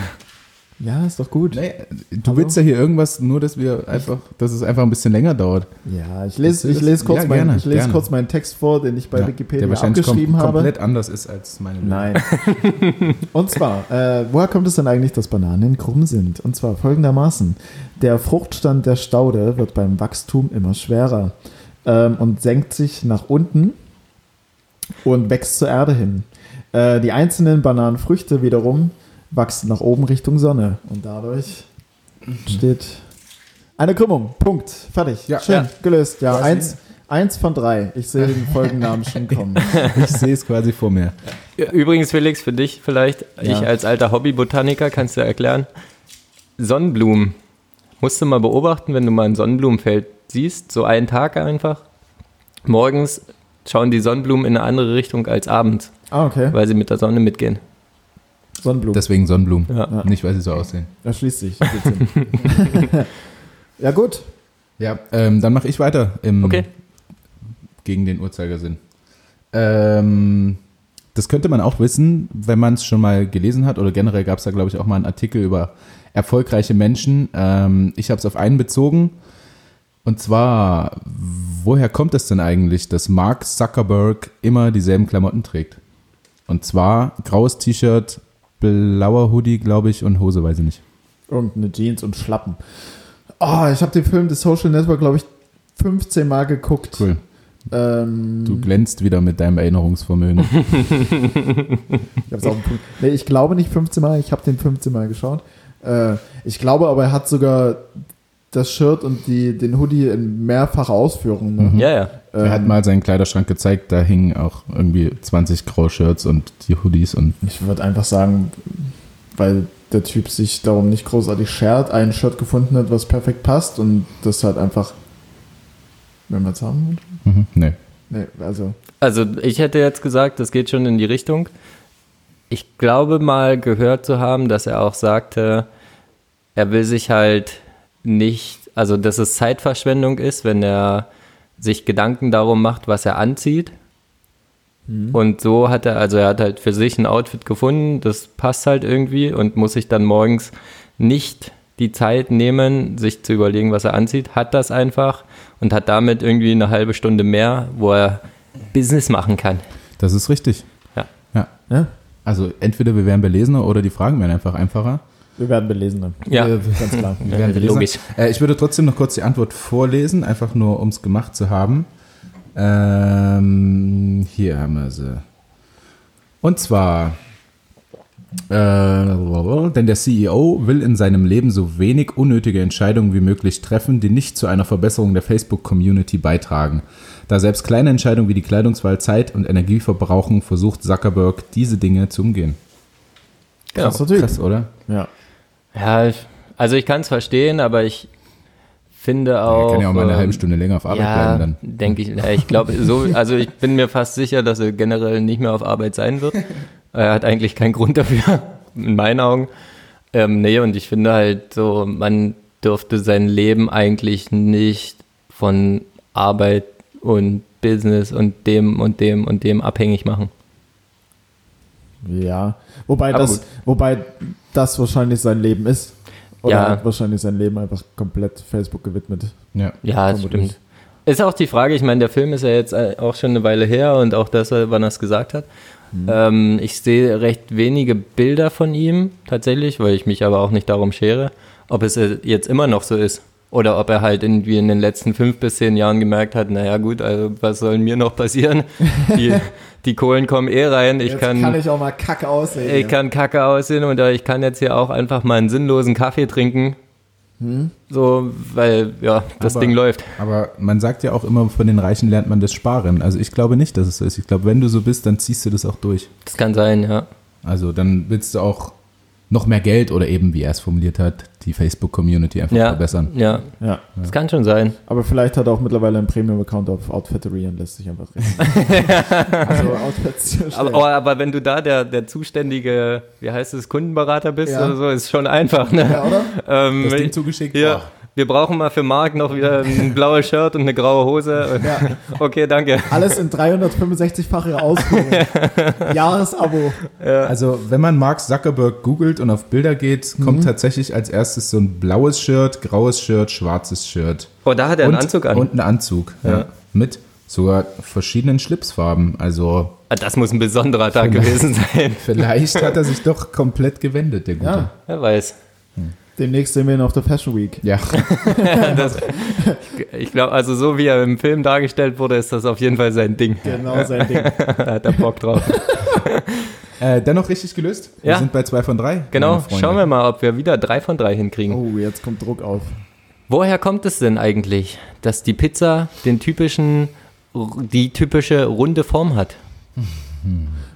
Ja, ist doch gut. Nee, du Hallo? willst ja hier irgendwas, nur dass wir einfach, dass es einfach ein bisschen länger dauert. Ja, ich lese, ich lese, kurz, ja, mein, gerne, ich lese gerne. kurz meinen Text vor, den ich bei Ja, Wikipedia der wahrscheinlich kom abgeschrieben habe. komplett anders ist als meine. Lösung. Nein. Und zwar, äh, woher kommt es denn eigentlich, dass Bananen krumm sind? Und zwar folgendermaßen. Der Fruchtstand der Staude wird beim Wachstum immer schwerer ähm, und senkt sich nach unten und wächst zur Erde hin. Äh, die einzelnen Bananenfrüchte wiederum wachsen nach oben Richtung Sonne und dadurch steht eine Krümmung. Punkt. Fertig. Ja. Schön. Ja. Gelöst. Ja, eins, eins von drei. Ich sehe den Folgennamen schon kommen. Ich sehe es quasi vor mir. Übrigens, Felix, für dich vielleicht, Ja. ich als alter Hobbybotaniker kannst du erklären. Sonnenblumen. Musst du mal beobachten, wenn du mal ein Sonnenblumenfeld siehst, so einen Tag einfach. Morgens schauen die Sonnenblumen in eine andere Richtung als abends, Ah, okay. weil sie mit der Sonne mitgehen. Sonnenblumen. Deswegen Sonnenblumen. Ja. Nicht, weil sie so aussehen. Das schließt sich. Ja, gut. Ja, ähm, dann mache ich weiter im, Okay. gegen den Uhrzeigersinn. Ähm, das könnte man auch wissen, wenn man es schon mal gelesen hat. Oder generell gab es da, glaube ich, auch mal einen Artikel über erfolgreiche Menschen. Ähm, ich habe es auf einen bezogen. Und zwar, woher kommt es denn eigentlich, dass Mark Zuckerberg immer dieselben Klamotten trägt? Und zwar graues T-Shirt, blauer Hoodie, glaube ich, und Hose, weiß ich nicht. Irgendeine Jeans und Schlappen. Oh, ich habe den Film The Social Network, glaube ich, 15 Mal geguckt. Cool. Ähm, Du glänzt wieder mit deinem Erinnerungsvermögen. ich, hab's auf den Punkt. nee, ich glaube nicht 15 Mal, ich habe den 15 Mal geschaut. Äh, ich glaube aber, er hat sogar das Shirt und die, den Hoodie in mehrfacher Ausführung. Ne? Ja, ja. Er hat Ähm, mal seinen Kleiderschrank gezeigt, da hingen auch irgendwie 20 graue Shirts und die Hoodies und Ich würde einfach sagen, weil der Typ sich darum nicht großartig schert, ein Shirt gefunden hat, was perfekt passt und das halt einfach, wenn man es haben will. mhm, nee. Nee, also, Also ich hätte jetzt gesagt, das geht schon in die Richtung. Ich glaube mal gehört zu haben, dass er auch sagte, er will sich halt nicht, also dass es Zeitverschwendung ist, wenn er sich Gedanken darum macht, was er anzieht. Und so hat er, also er hat halt für sich ein Outfit gefunden, das passt halt irgendwie und muss sich dann morgens nicht die Zeit nehmen, sich zu überlegen, was er anzieht, hat das einfach und hat damit irgendwie eine halbe Stunde mehr, wo er Business machen kann. Das ist richtig. Ja. ja. ja, Also entweder wir wären belesener oder die Fragen wären einfach einfacher. Wir werden belesen dann. Ja, Äh, Ganz klar. wir belesener. logisch. Äh, ich würde trotzdem noch kurz die Antwort vorlesen, einfach nur um es gemacht zu haben. Ähm, hier haben wir sie. Und zwar, äh, denn der CEO will in seinem Leben so wenig unnötige Entscheidungen wie möglich treffen, die nicht zu einer Verbesserung der Facebook-Community beitragen. Da selbst kleine Entscheidungen wie die Kleidungswahl Zeit und Energie verbrauchen, versucht Zuckerberg, diese Dinge zu umgehen. Genau. Krasser Typ. Krass, oder? Ja. Ja, ich- also ich kann es verstehen, aber ich finde auch. kann ja auch mal eine ähm, halbe Stunde länger auf Arbeit ja, bleiben denke ich. Ja, ich glaube, so, also ich bin mir fast sicher, dass er generell nicht mehr auf Arbeit sein wird. Er hat eigentlich keinen Grund dafür, in meinen Augen. Ähm, nee, und ich finde halt so, man dürfte sein Leben eigentlich nicht von Arbeit und Business und dem und dem und dem abhängig machen. Ja. Wobei Aber das, gut. wobei das wahrscheinlich sein Leben ist. Oder Ja. er hat wahrscheinlich sein Leben einfach komplett Facebook gewidmet. Ja. Ja, das stimmt. Ist auch die Frage, ich meine, der Film ist ja jetzt äh, auch schon eine Weile her und auch das, äh, wann er es gesagt hat. Ähm, ich sehe recht wenige Bilder von ihm tatsächlich, weil ich mich aber auch nicht darum schere, ob es äh, jetzt immer noch so ist. Oder ob er halt irgendwie in den letzten fünf bis zehn Jahren gemerkt hat, naja gut, also was soll mir noch passieren? Die, die Kohlen kommen eh rein, ich Jetzt kann, kann ich auch mal kacke aussehen. ich kann kacke aussehen oder ich kann jetzt hier auch einfach mal einen sinnlosen Kaffee trinken. So, weil, ja, das Aber- Ding läuft. Aber man sagt ja auch immer, von den Reichen lernt man das Sparen. Also ich glaube nicht, dass es so ist. Ich glaube, wenn du so bist, dann ziehst du das auch durch. Das kann sein, ja. Also dann willst du auch noch mehr Geld oder eben, wie er es formuliert hat, die Facebook-Community einfach Ja, verbessern. ja, ja. das kann schon sein. Aber vielleicht hat er auch mittlerweile einen Premium-Account auf Outfittery und lässt sich einfach reden. also Outfits Aber, aber, aber wenn du da der, der zuständige, wie heißt es, Kundenberater bist Ja. oder so, ist schon einfach. Ne? ja, oder? ähm, Das Ding zugeschickt? hier, Boah. Wir brauchen mal für Marc noch wieder ein blaues Shirt und eine graue Hose. Ja. Okay, danke. Alles in 365-fache Ausführung. Jahresabo. Also wenn man Mark Zuckerberg googelt und auf Bilder geht, kommt tatsächlich als erstes so ein blaues Shirt, graues Shirt, schwarzes Shirt. Oh, da hat er einen und, Anzug an. Und einen Anzug, ja. Ja. Mit sogar verschiedenen Schlipsfarben. Also Ah, Das muss ein besonderer Tag gewesen sein. vielleicht hat er sich doch komplett gewendet, der Gute. Ja. Wer weiß. Demnächst sehen wir ihn auf der Fashion Week. Ja. Das, ich glaube, also so wie er im Film dargestellt wurde, ist das auf jeden Fall sein Ding. Genau sein Ding. Da hat er Bock drauf. Äh, dennoch richtig gelöst. Wir Ja. sind bei zwei von drei. Genau, schauen wir mal, ob wir wieder drei von drei hinkriegen. Oh, jetzt kommt Druck auf. Woher kommt es denn eigentlich, dass die Pizza den typischen, die typische runde Form hat?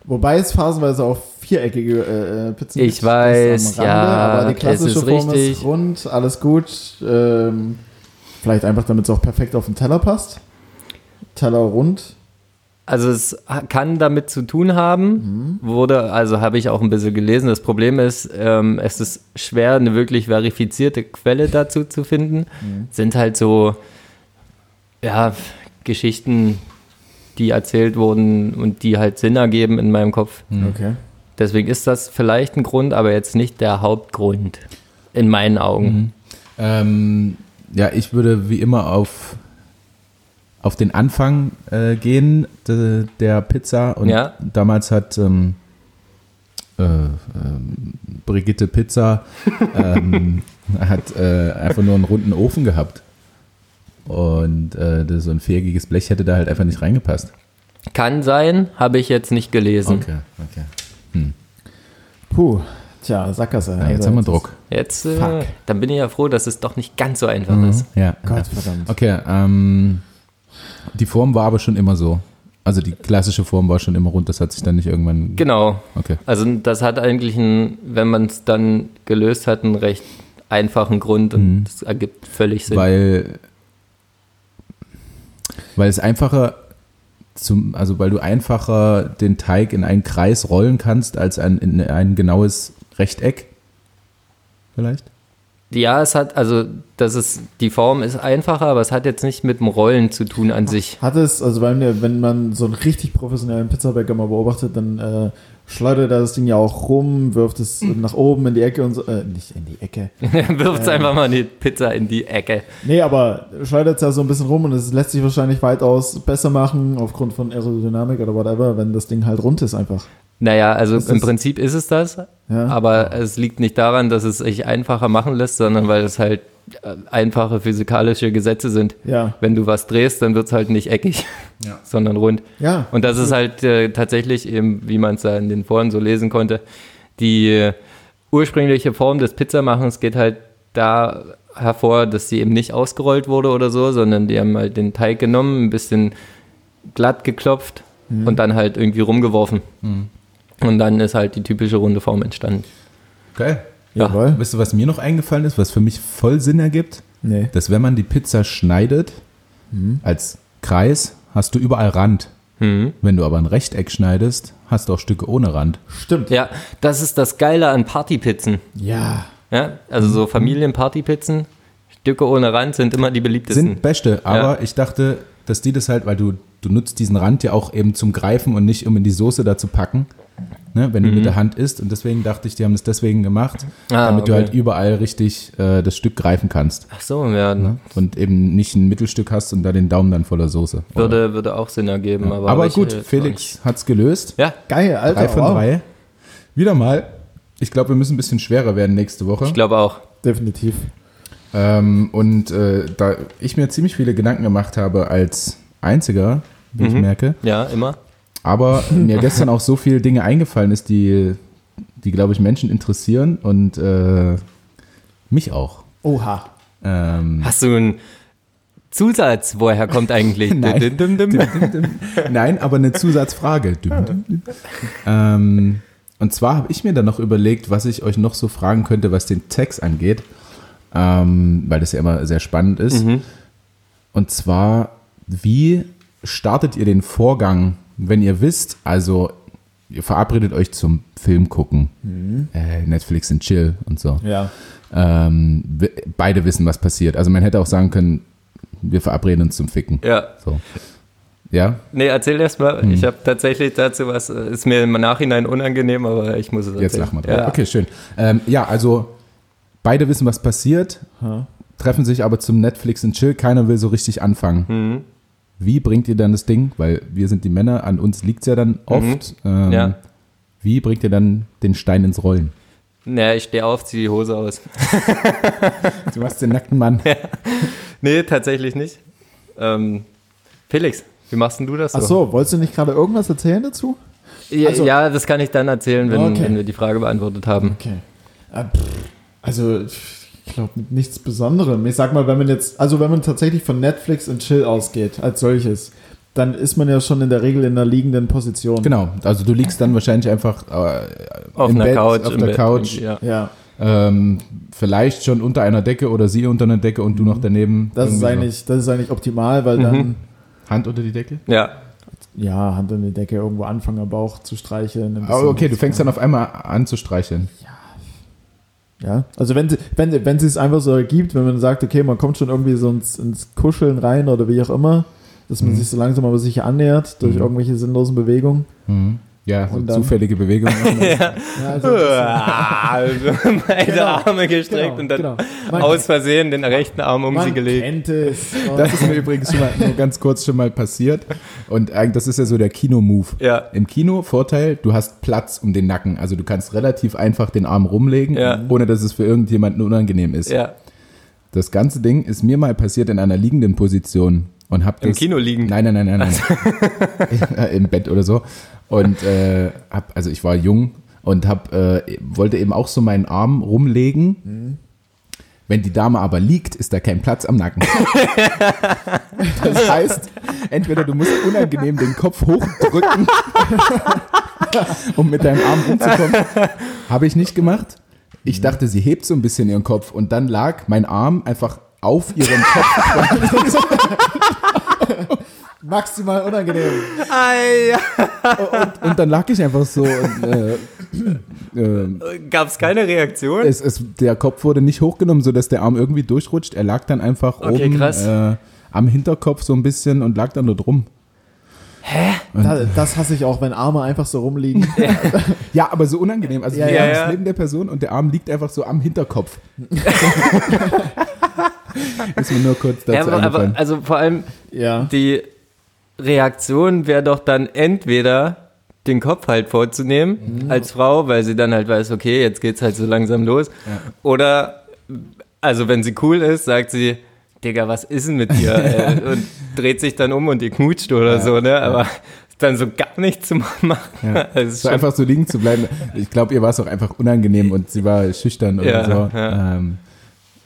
Wobei es phasenweise auch viereckige äh, äh, Pizzen Ich gibt, weiß, am ja, aber die es klassische ist Form richtig. ist rund, alles gut. Ähm, vielleicht einfach, damit es auch perfekt auf den Teller passt. Teller rund. Also es kann damit zu tun haben, wurde, also habe ich auch ein bisschen gelesen. Das Problem ist, ähm, es ist schwer, eine wirklich verifizierte Quelle dazu zu finden. Sind halt so, ja, Geschichten, die erzählt wurden und die halt Sinn ergeben in meinem Kopf. Okay. Deswegen ist das vielleicht ein Grund, aber jetzt nicht der Hauptgrund. In meinen Augen. Ähm, ja, ich würde wie immer auf, auf den Anfang äh, gehen de, der Pizza. Und Ja. damals hat ähm, äh, ähm, Brigitte Pizza ähm, hat äh, einfach nur einen runden Ofen gehabt. Und äh, das, so ein viereckiges Blech hätte da halt einfach nicht reingepasst. Kann sein, habe ich jetzt nicht gelesen. Okay, okay. Puh. Tja, Sackgasse. Ja, jetzt Also haben wir Druck. Jetzt, äh, Fuck. dann bin ich ja froh, dass es doch nicht ganz so einfach ist. Ja. Gott verdammt. Okay, ähm, die Form war aber schon immer so. Also die klassische Form war schon immer rund, das hat sich dann nicht irgendwann. Genau. Okay. Also das hat eigentlich einen, wenn man es dann gelöst hat, einen recht einfachen Grund und Mhm. das ergibt völlig Sinn. Weil, weil es einfacher zum, also weil du einfacher den Teig in einen Kreis rollen kannst als ein, in ein genaues Rechteck. Vielleicht? ja, es hat, also das ist, die Form ist einfacher, aber es hat jetzt nicht mit dem Rollen zu tun an sich. Hat es, also weil mir, wenn man so einen richtig professionellen Pizzabäcker mal beobachtet, dann äh, schleudert er das Ding ja auch rum, wirft es nach oben in die Ecke und so, äh, nicht in die Ecke. Wirft einfach mal die Pizza in die Ecke. Nee, aber schleudert es ja so ein bisschen rum und es lässt sich wahrscheinlich weitaus besser machen aufgrund von Aerodynamik oder whatever, wenn das Ding halt rund ist einfach. Naja, also Das im Prinzip ist es das, Ja. aber es liegt nicht daran, dass es sich einfacher machen lässt, sondern weil es halt äh, einfache physikalische Gesetze sind. Ja. Wenn du was drehst, dann wird es halt nicht eckig, Ja. sondern rund. Ja. Und das ist halt äh, tatsächlich eben, wie man es da in den Foren so lesen konnte, die äh, ursprüngliche Form des Pizzamachens geht halt da hervor, dass sie eben nicht ausgerollt wurde oder so, sondern die haben halt den Teig genommen, ein bisschen glatt geklopft und dann halt irgendwie rumgeworfen. Und dann ist halt die typische runde Form entstanden. Okay. Ja. Jawohl. Weißt du, was mir noch eingefallen ist, was für mich voll Sinn ergibt? Nee. Dass wenn man die Pizza schneidet, als Kreis, hast du überall Rand. Mhm. Wenn du aber ein Rechteck schneidest, hast du auch Stücke ohne Rand. Stimmt. Ja, das ist das Geile an Partypizzen. Ja. Ja, also so Familienpartypizzen, Stücke ohne Rand sind immer die beliebtesten. Sind beste, aber ich dachte, dass die das halt, weil du, du nutzt diesen Rand ja auch eben zum Greifen und nicht um in die Soße da zu packen, ne, wenn du mit der Hand isst. Und deswegen dachte ich, die haben das deswegen gemacht, Ah, damit du okay. halt überall richtig äh, das Stück greifen kannst. Ach so, ja, Ne? Und eben nicht ein Mittelstück hast und da den Daumen dann voller Soße. würde, würde auch Sinn ergeben. Aber, Aber welche gut, Felix hat's gelöst. nicht. Ja, Geil, Alter. Drei von wow. drei. Wieder mal. Ich glaube, wir müssen ein bisschen schwerer werden nächste Woche. ich glaube auch. Definitiv. Ähm, und äh, da ich mir ziemlich viele Gedanken gemacht habe als Einziger, wie ich merke, Ja, immer. Aber mir gestern auch so viele Dinge eingefallen ist, die, die glaube ich, Menschen interessieren und äh, mich auch. Oha. Ähm, Hast du einen Zusatz? Woher kommt eigentlich? Nein. Dim, dim, dim. Nein, aber eine Zusatzfrage. Düm, düm, düm. ähm, und zwar habe ich mir dann noch überlegt, was ich euch noch so fragen könnte, was den Text angeht, ähm, weil das ja immer sehr spannend ist. Und zwar, wie startet ihr den Vorgang, wenn ihr wisst, also ihr verabredet euch zum Film gucken, äh, Netflix und Chill und so. Ja. Ähm, beide wissen, was passiert. Also man hätte auch sagen können, wir verabreden uns zum Ficken. Ja. So. Ja, Nee, erzähl erst mal. Hm. Ich habe tatsächlich dazu was, ist mir im Nachhinein unangenehm, aber ich muss es erzählen. Jetzt lachen wir drüber. Ja. Okay, schön. Ähm, ja, also beide wissen, was passiert, Ha. treffen sich aber zum Netflix und Chill. Keiner will so richtig anfangen. Mhm. Wie bringt ihr dann das Ding? Weil wir sind die Männer, an uns liegt es ja dann oft. Ähm, Mhm. Ja. Wie bringt ihr dann den Stein ins Rollen? Naja, ich stehe auf, ziehe die Hose aus. Du hast den nackten Mann. Nee, tatsächlich nicht. Ähm, Felix, wie machst denn du das so? Ach so, wolltest du nicht gerade irgendwas erzählen dazu? Ja, also- ja, das kann ich dann erzählen, wenn, Okay. wenn wir die Frage beantwortet haben. Okay. Äh, Also, ich glaube, nichts Besonderem. Ich sag mal, wenn man jetzt, also wenn man tatsächlich von Netflix und Chill ausgeht, als solches, dann ist man ja schon in der Regel in einer liegenden Position. Genau, also du liegst dann wahrscheinlich einfach äh, Auf im einer Bett, Couch. auf im der Bett, Couch, Ja. Ja, ähm, vielleicht schon unter einer Decke oder sie unter einer Decke und du noch daneben. das ist, eigentlich, das ist eigentlich optimal, weil Mhm. dann, Hand unter die Decke? ja. ja, Hand an die Decke irgendwo anfangen, am Bauch zu streicheln. ein Oh, okay, du fängst dann auf einmal an zu streicheln. Ja, also wenn sie, wenn, wenn sie es einfach so ergibt, wenn man sagt, okay, man kommt schon irgendwie so ins, ins Kuscheln rein oder wie auch immer, dass man Mhm. sich so langsam aber sicher annähert durch Mhm. irgendwelche sinnlosen Bewegungen. Mhm. Ja, so Und dann- zufällige Bewegungen. Ja, also also beide Genau, Arme gestreckt genau, und dann genau. Man- aus Versehen den rechten Arm um man sie gelegt. kennt es. Das ist mir übrigens schon mal nur ganz kurz schon mal passiert. Und eigentlich, das ist ja so der Kino-Move. Ja. Im Kino, Vorteil, du hast Platz um den Nacken. Also du kannst relativ einfach den Arm rumlegen, Ja. ohne dass es für irgendjemanden unangenehm ist. Ja, Das ganze Ding ist mir mal passiert in einer liegenden Position. Und hab im Kino liegend. Nein, nein, nein, nein, nein. Im Bett oder so. Und äh, hab, also ich war jung und hab, äh, wollte eben auch so meinen Arm rumlegen. Wenn die Dame aber liegt, ist da kein Platz am Nacken. Das heißt, entweder du musst unangenehm den Kopf hochdrücken, um mit deinem Arm rumzukommen. Habe ich nicht gemacht. Ich dachte, sie hebt so ein bisschen ihren Kopf und dann lag mein Arm einfach auf ihrem Kopf. Maximal unangenehm. Ei, Und dann lag ich einfach so und äh, äh, Gab es keine Reaktion? es, es, der Kopf wurde nicht hochgenommen, sodass der Arm irgendwie durchrutscht. Er lag dann einfach Okay, oben äh, am Hinterkopf so ein bisschen und lag dann dort rum. Da, das hasse ich auch, wenn Arme einfach so rumliegen. Ja, aber so unangenehm. Also Ja, ja, ja. neben der Person und der Arm liegt einfach so am Hinterkopf. Ist mir nur kurz dazu Ja, aber, aber also vor allem Ja. die Reaktion wäre doch dann entweder den Kopf halt vorzunehmen als Frau, weil sie dann halt weiß, okay, jetzt geht's halt so langsam los. Oder, also wenn sie cool ist, sagt sie, Digga, was ist denn mit dir? Äh, und dreht sich dann um und ihr knutscht oder so, ne? Aber dann so gar nichts zu machen. Ja. Das ist so schon- einfach so liegen zu bleiben. Ich glaube, ihr war es auch einfach unangenehm und sie war schüchtern oder Ja, so. ja. Ähm,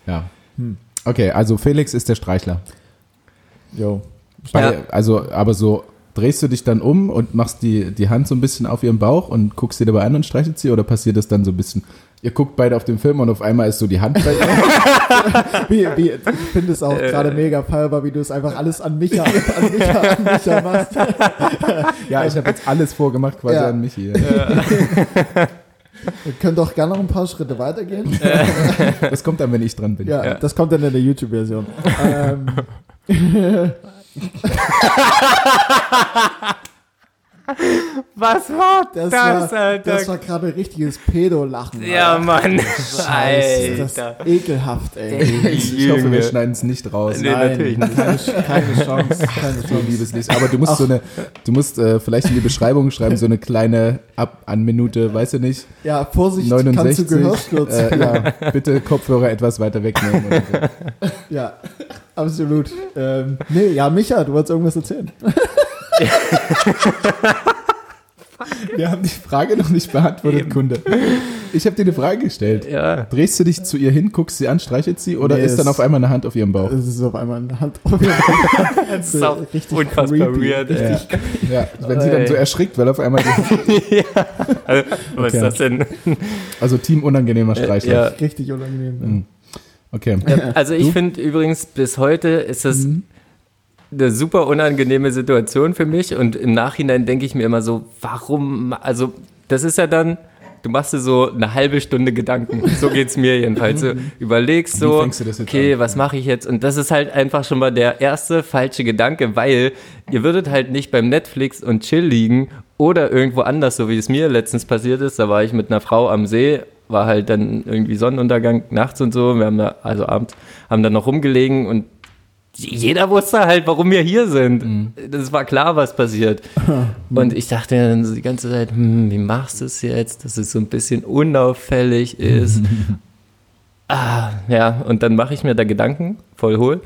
ja. Okay, also Felix ist der Streichler. Jo. Ja. Also, aber so drehst du dich dann um und machst die, die Hand so ein bisschen auf ihren Bauch und guckst sie dabei an und streichelt sie oder passiert das dann so ein bisschen? Ihr guckt beide auf den Film und auf einmal ist so die Hand bei ihr. Wie, wie, ich finde es auch gerade mega feierbar, wie du es einfach alles an Micha, an Micha, an Micha machst. ja, ich habe jetzt alles vorgemacht quasi Ja. an Michi. Wir können doch gerne noch ein paar Schritte weitergehen. Das kommt dann, wenn ich dran bin. Ja, Ja. das kommt dann in der YouTube-Version. ähm, Was war Das, das, war, Alter? das war gerade ein richtiges Pedo-Lachen. ja, Mann. Scheiße, das ist ekelhaft, ey. Ich hoffe, wir schneiden es nicht raus. Nee, natürlich nicht. Keine, keine Chance. Keine Chance. liebes Lied. Aber du musst so eine, du musst äh, vielleicht in die Beschreibung schreiben, so eine kleine ab an Minute, weißt du nicht, Ja, Vorsicht, 69. kannst du Gehörstürzen. Äh, ja, bitte Kopfhörer etwas weiter wegnehmen. Oder so. Ja, absolut. Ähm, nee, ja, Micha, du wolltest irgendwas erzählen. Wir haben die Frage noch nicht beantwortet, Eben. Kunde. Ich habe dir eine Frage gestellt. Ja. Drehst du dich zu ihr hin, guckst sie an, streichelt sie oder Nee, ist dann es- auf einmal eine Hand auf ihrem Bauch? Es ist auf einmal eine Hand. Das ist auch unfassbar creepy. weird. Ja, ja, wenn sie dann so erschrickt, weil auf einmal die, Also, was Okay. ist das denn? also Team unangenehmer Streichel. Ja. Richtig unangenehm. Mhm. Okay. Also ich finde übrigens, bis heute ist das Mhm. Eine super unangenehme Situation für mich. Und im Nachhinein denke ich mir immer so, warum, also das ist ja dann, du machst dir so eine halbe Stunde Gedanken, so geht es mir jedenfalls, du überlegst so, okay, an? was mache ich jetzt? Und das ist halt einfach schon mal der erste falsche Gedanke, weil ihr würdet halt nicht beim Netflix und Chill liegen oder irgendwo anders, so wie es mir letztens passiert ist, da war ich mit einer Frau am See, war halt dann irgendwie Sonnenuntergang nachts und so, wir haben da, also abends, haben dann noch rumgelegen und jeder wusste halt, warum wir hier sind. Das war klar, was passiert. Und ich dachte dann so die ganze Zeit, hm, wie machst du es jetzt, dass es so ein bisschen unauffällig ist. ah, ja, und dann mache ich mir da Gedanken, voll hohl.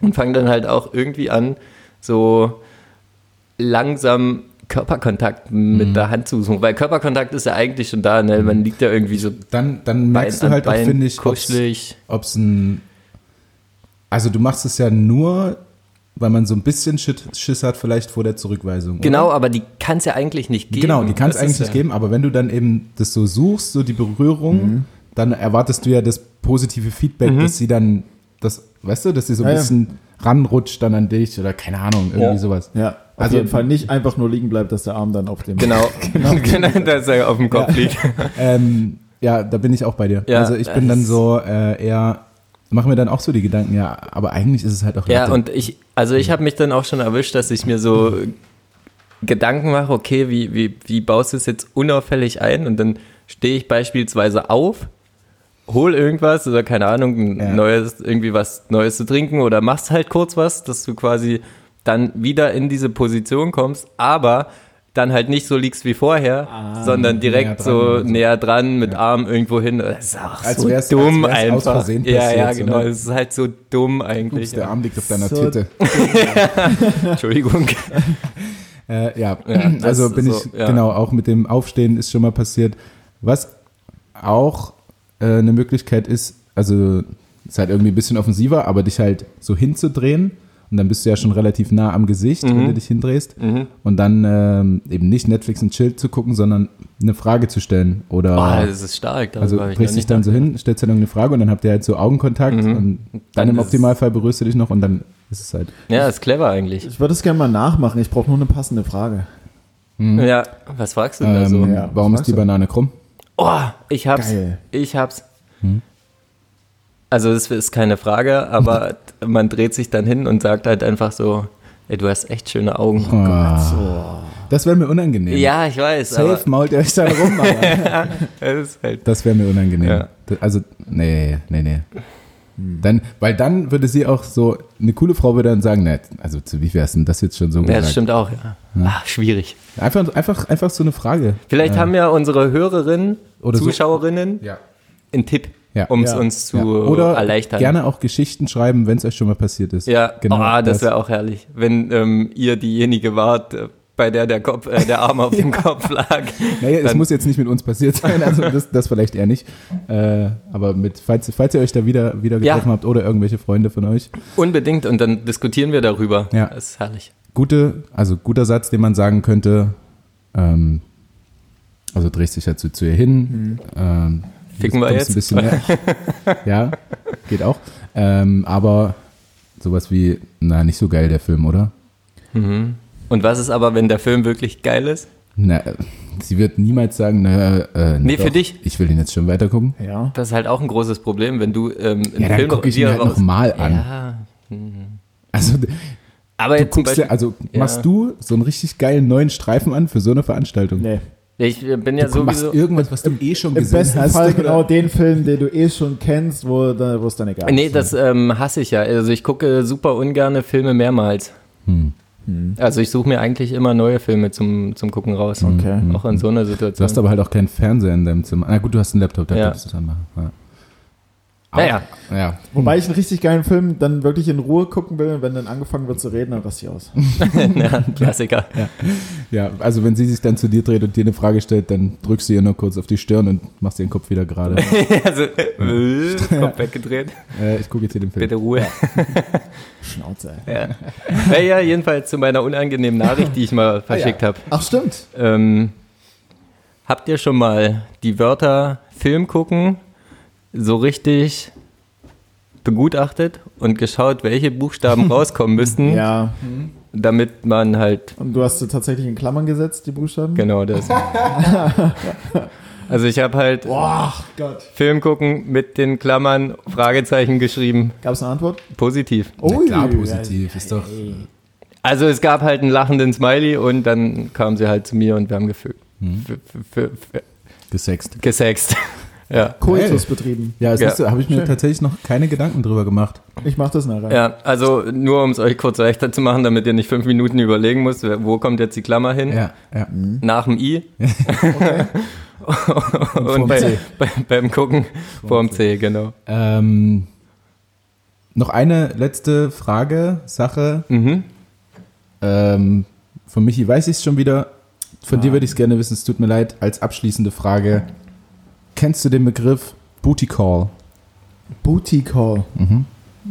Und fange dann halt auch irgendwie an, so langsam Körperkontakt mit der Hand zu suchen. Weil Körperkontakt ist ja eigentlich schon da, ne? Man liegt ja irgendwie so Dann, dann merkst Bein du halt auch, finde ich, ob es ein. Also du machst es ja nur, weil man so ein bisschen Schiss, hat, vielleicht vor der Zurückweisung. Genau, Oder? aber die kann es ja eigentlich nicht geben. Genau, die kann es eigentlich nicht ja- geben, aber wenn du dann eben das so suchst, so die Berührung, Mhm. dann erwartest du ja das positive Feedback, Mhm. dass sie dann, das, weißt du, dass sie so ein Ja, ja. bisschen ranrutscht dann an dich oder keine Ahnung, irgendwie Ja. sowas. Ja, auf Also- jeden Fall nicht einfach nur liegen bleibt, dass der Arm dann auf dem. Genau, genau, dass er auf dem Kopf liegt. Ähm, ja, da bin ich auch bei dir. Ja, also ich bin dann so äh, eher, mache mir dann auch so die Gedanken, ja, aber eigentlich ist es halt auch Ja, und ich, also ich habe mich dann auch schon erwischt, dass ich mir so Gedanken mache, okay, wie, wie, wie baust du es jetzt unauffällig ein? Und dann stehe ich beispielsweise auf, hol irgendwas oder keine Ahnung, ein Ja. neues, irgendwie was Neues zu trinken oder machst halt kurz was, dass du quasi dann wieder in diese Position kommst, aber dann halt nicht so liegst wie vorher, sondern direkt näher so näher dran mit Arm irgendwo hin. Das ist auch Als so wär's- dumm als wär's aus einfach. Versehen ja, ja, passiert, genau. ne? Es ist halt so dumm eigentlich. Ups, der Arm liegt auf deiner So- Titte. Entschuldigung. Äh, ja, Ja, also bin so, ich, ja. genau, auch mit dem Aufstehen ist schon mal passiert. Was auch äh, eine Möglichkeit ist, also ist halt irgendwie ein bisschen offensiver, aber dich halt so hinzudrehen und dann bist du ja schon relativ nah am Gesicht, wenn Mhm. du dich hindrehst und dann ähm, eben nicht Netflix und Chill zu gucken, sondern eine Frage zu stellen oder Oh, das ist stark. darüber also drehst dich dann so hin, stellst dann irgendeine Frage und dann habt ihr halt so Augenkontakt und dann, Dann im Optimalfall berührst du dich noch und dann ist es halt. Ja, ist clever eigentlich. Ich würde es gerne mal nachmachen. Ich brauche nur eine passende Frage. Ja, was fragst du denn da so? Ähm, Ja, warum ist die? Banane krumm? Oh, ich hab's. Geil. Ich hab's. Hm? Also das ist keine Frage, aber man dreht sich dann hin und sagt halt einfach so, ey, du hast echt schöne Augen. Ah, Das wäre mir unangenehm. Ja, ich weiß, Safe mault ihr euch dann rum, das halt das wäre mir unangenehm. Ja. Also, nee, nee, nee. Dann, weil dann würde sie auch so, eine coole Frau würde dann sagen, ne, also zu wie wär's denn das jetzt schon so Ja, gesagt? das stimmt auch, ja. Ah, schwierig. Einfach, einfach, einfach so eine Frage. Vielleicht haben ja unsere Hörerinnen, Oder so- Zuschauerinnen Ja. einen Tipp, Ja. um es Ja. uns zu ja. Oder erleichtern. gerne auch Geschichten schreiben, wenn es euch schon mal passiert ist. Ja, genau. oh, das wäre auch herrlich, wenn ähm, ihr diejenige wart, äh, bei der der, Kopf, äh, der Arm auf dem Kopf lag. Naja, es muss jetzt nicht mit uns passiert sein, also das, das vielleicht eher nicht. Äh, aber mit, falls, falls ihr euch da wieder, wieder getroffen habt oder irgendwelche Freunde von euch. Unbedingt und dann diskutieren wir darüber. Ja. Das ist herrlich. Gute, also guter Satz, den man sagen könnte, ähm, also drehst dich halt zu, zu ihr hin. Ähm, Ficken wir jetzt? Ein bisschen näher. ja, geht auch. Ähm, aber sowas wie, na, nicht so geil der Film, oder? Mhm. Und was ist aber, wenn der Film wirklich geil ist? Na, sie wird niemals sagen, na, äh, Nee, für dich. Ich will den jetzt schon weiter gucken. Ja. Das ist halt auch ein großes Problem, wenn du ähm, einen Ja, dann Film guck ich ihn dir halt raus- noch mal an. Ja, Also, Aber Du guckst dir, Beispiel, also Ja. machst du so einen richtig geilen neuen Streifen an für so eine Veranstaltung? Nee. Ich bin ja Du machst sowieso. irgendwas, was du eh schon Im gesehen besten hast. Fall oder? genau den Film, den du eh schon kennst, wo es dann egal Nee, ist. das ähm, hasse ich ja. Also ich gucke super ungerne Filme mehrmals. Hm. Also ich suche mir eigentlich immer neue Filme zum, zum Gucken raus. Okay. Auch in so einer Du Situation. hast aber halt auch keinen Fernseher in deinem Zimmer. Na gut, du hast einen Laptop, da Ja. kannst du es anmachen. Ja. Naja, Ja. Wobei ich einen richtig geilen Film dann wirklich in Ruhe gucken will und wenn dann angefangen wird zu reden, dann raste ich aus. ja, Klassiker. ja, also wenn sie sich dann zu dir dreht und dir eine Frage stellt, dann drückst du ihr nur kurz auf die Stirn und machst den Kopf wieder gerade. also, äh, Kopf weggedreht. äh, ich gucke jetzt hier den Film. Bitte Ruhe. Schnauze. Ja. Naja, jedenfalls zu meiner unangenehmen Nachricht, die ich mal verschickt habe. Ach stimmt. Ähm, habt ihr schon mal die Wörter Film gucken so richtig begutachtet und geschaut, welche Buchstaben rauskommen müssten, Ja. damit man halt Und du hast sie tatsächlich in Klammern gesetzt, die Buchstaben? genau das. Also ich habe halt Boah, Gott. Film gucken mit den Klammern Fragezeichen geschrieben, Gab es eine Antwort? positiv. Ui, klar, positiv. Ist doch. Also es gab halt einen lachenden Smiley und dann kam sie halt zu mir und wir haben gefühlt. Gesext. Gesext. Ja. Koitus betrieben. Ja, Ja. ja. habe ich mir Schön. tatsächlich noch keine Gedanken drüber gemacht. Ich mach das nachher. Ja, also nur um es euch kurz leichter zu machen, damit ihr nicht fünf Minuten überlegen müsst, wo kommt jetzt die Klammer hin? Ja, ja. Nach dem I. und vorm bei, C. bei, beim Gucken vorm C, genau. Ähm, noch eine letzte Frage, Sache. Mhm. Ähm, von Michi weiß ich es schon wieder. Von dir würde ich es gerne wissen. Es tut mir leid. Als abschließende Frage. Kennst du den Begriff Booty Call? Booty Call. Mhm.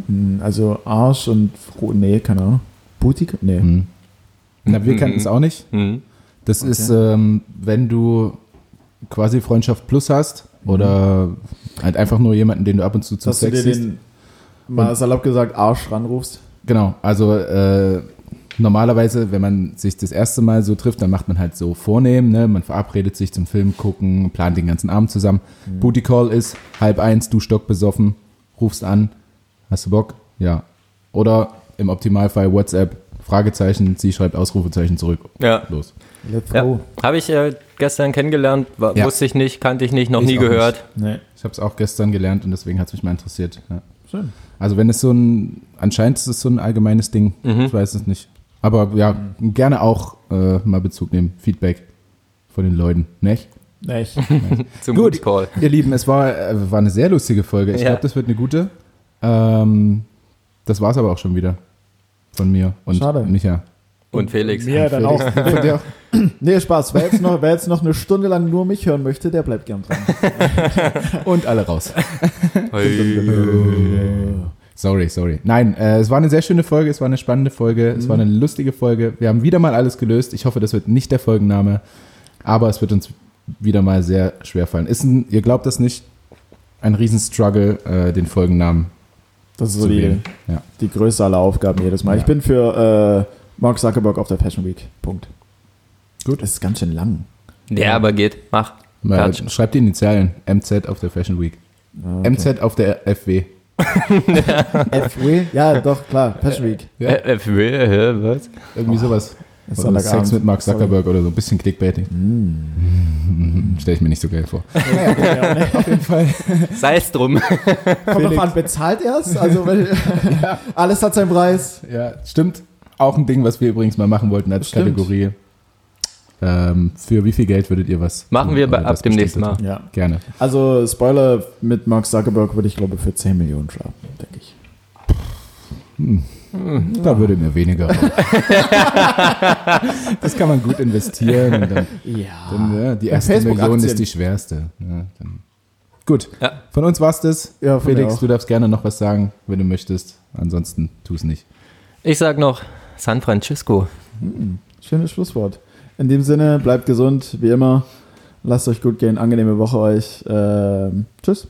Hm, Also Arsch und Fro Nee, keine Ahnung. Booty Call? Nee. Mhm. Na, wir Mhm. kennen es auch nicht. Mhm. Das Okay. ist, ähm, wenn du quasi Freundschaft plus hast oder halt einfach nur jemanden, den du ab und zu zum Dass du Sex dir siehst. den, mal salopp gesagt, Arsch ranrufst. Genau, also äh, normalerweise, wenn man sich das erste Mal so trifft, dann macht man halt so vornehm, ne? man verabredet sich zum Film gucken, plant den ganzen Abend zusammen. Booty Call ist halb eins, du stockbesoffen, rufst an, hast du Bock? Ja. Oder im Optimalfall WhatsApp, Fragezeichen, sie schreibt Ausrufezeichen zurück. Ja. Los. Let's ja. go. Habe ich äh, gestern kennengelernt, war, Ja. wusste ich nicht, kannte ich nicht, noch Ich nie gehört. Nee. Ich habe es auch gestern gelernt und deswegen hat es mich mal interessiert. Ja. Schön. Also wenn es so ein, anscheinend ist es so ein allgemeines Ding, Mhm. ich weiß es nicht. Aber ja, gerne auch äh, mal Bezug nehmen, Feedback von den Leuten, nicht? Echt. Zum Gut. Call. Ihr Lieben, es war, äh, war eine sehr lustige Folge. Ich Ja. glaube, das wird eine gute. Ähm, das war es aber auch schon wieder von mir und Schade. Micha. Und Felix. Mir dann auch. Von dir auch. Nee, Spaß. Wer jetzt, noch, wer jetzt noch eine Stunde lang nur mich hören möchte, der bleibt gern dran. Und alle raus. Sorry, sorry. Nein, äh, es war eine sehr schöne Folge, es war eine spannende Folge, es war eine lustige Folge. Wir haben wieder mal alles gelöst. Ich hoffe, das wird nicht der Folgenname, aber es wird uns wieder mal sehr schwer fallen. Ist ein, ihr glaubt das nicht, ein Riesenstruggle, äh, den Folgennamen Das ist so die. Ja. die größte aller Aufgaben jedes Mal. Ja. Ich bin für äh, Mark Zuckerberg auf der Fashion Week. Punkt. Gut. Das ist ganz schön lang. Ja, aber geht. Mach. Mal, schreibt die Initialen. MZ auf der Fashion Week. Okay. MZ auf der FW. FW? Ja, doch, klar. Fashion Week. Ja. Hä, was? Irgendwie sowas. Ist Oder. Sex mit Mark Sorry. Zuckerberg oder so. Ein bisschen Clickbaiting. Mm. Stelle ich mir nicht so geil vor. Ja, ne? Auf jeden Fall. Sei es drum. Kommt drauf an, bezahlt erst? Also, wenn, alles hat seinen Preis. Ja, stimmt. Auch ein Ding, was wir übrigens mal machen wollten als Stimmt. Kategorie. Ähm, für wie viel Geld würdet ihr was? Machen tun wir bei, oder ab dem nächsten Mal. Ja. Gerne. Also, Spoiler, mit Mark Zuckerberg würde ich, glaube für 10 Millionen schlafen, denke ich. Da würde mir weniger. das kann man gut investieren. Und dann, Ja. dann, ja, die erste. Million ist die schwerste. Ja, dann. Gut. Ja. Von uns war's das. Ja, Felix, du darfst gerne noch was sagen, wenn du möchtest. Ansonsten tu es nicht. Ich sag noch San Francisco. Schönes Schlusswort. In dem Sinne, bleibt gesund, wie immer. Lasst euch gut gehen, angenehme Woche euch. Ähm, tschüss.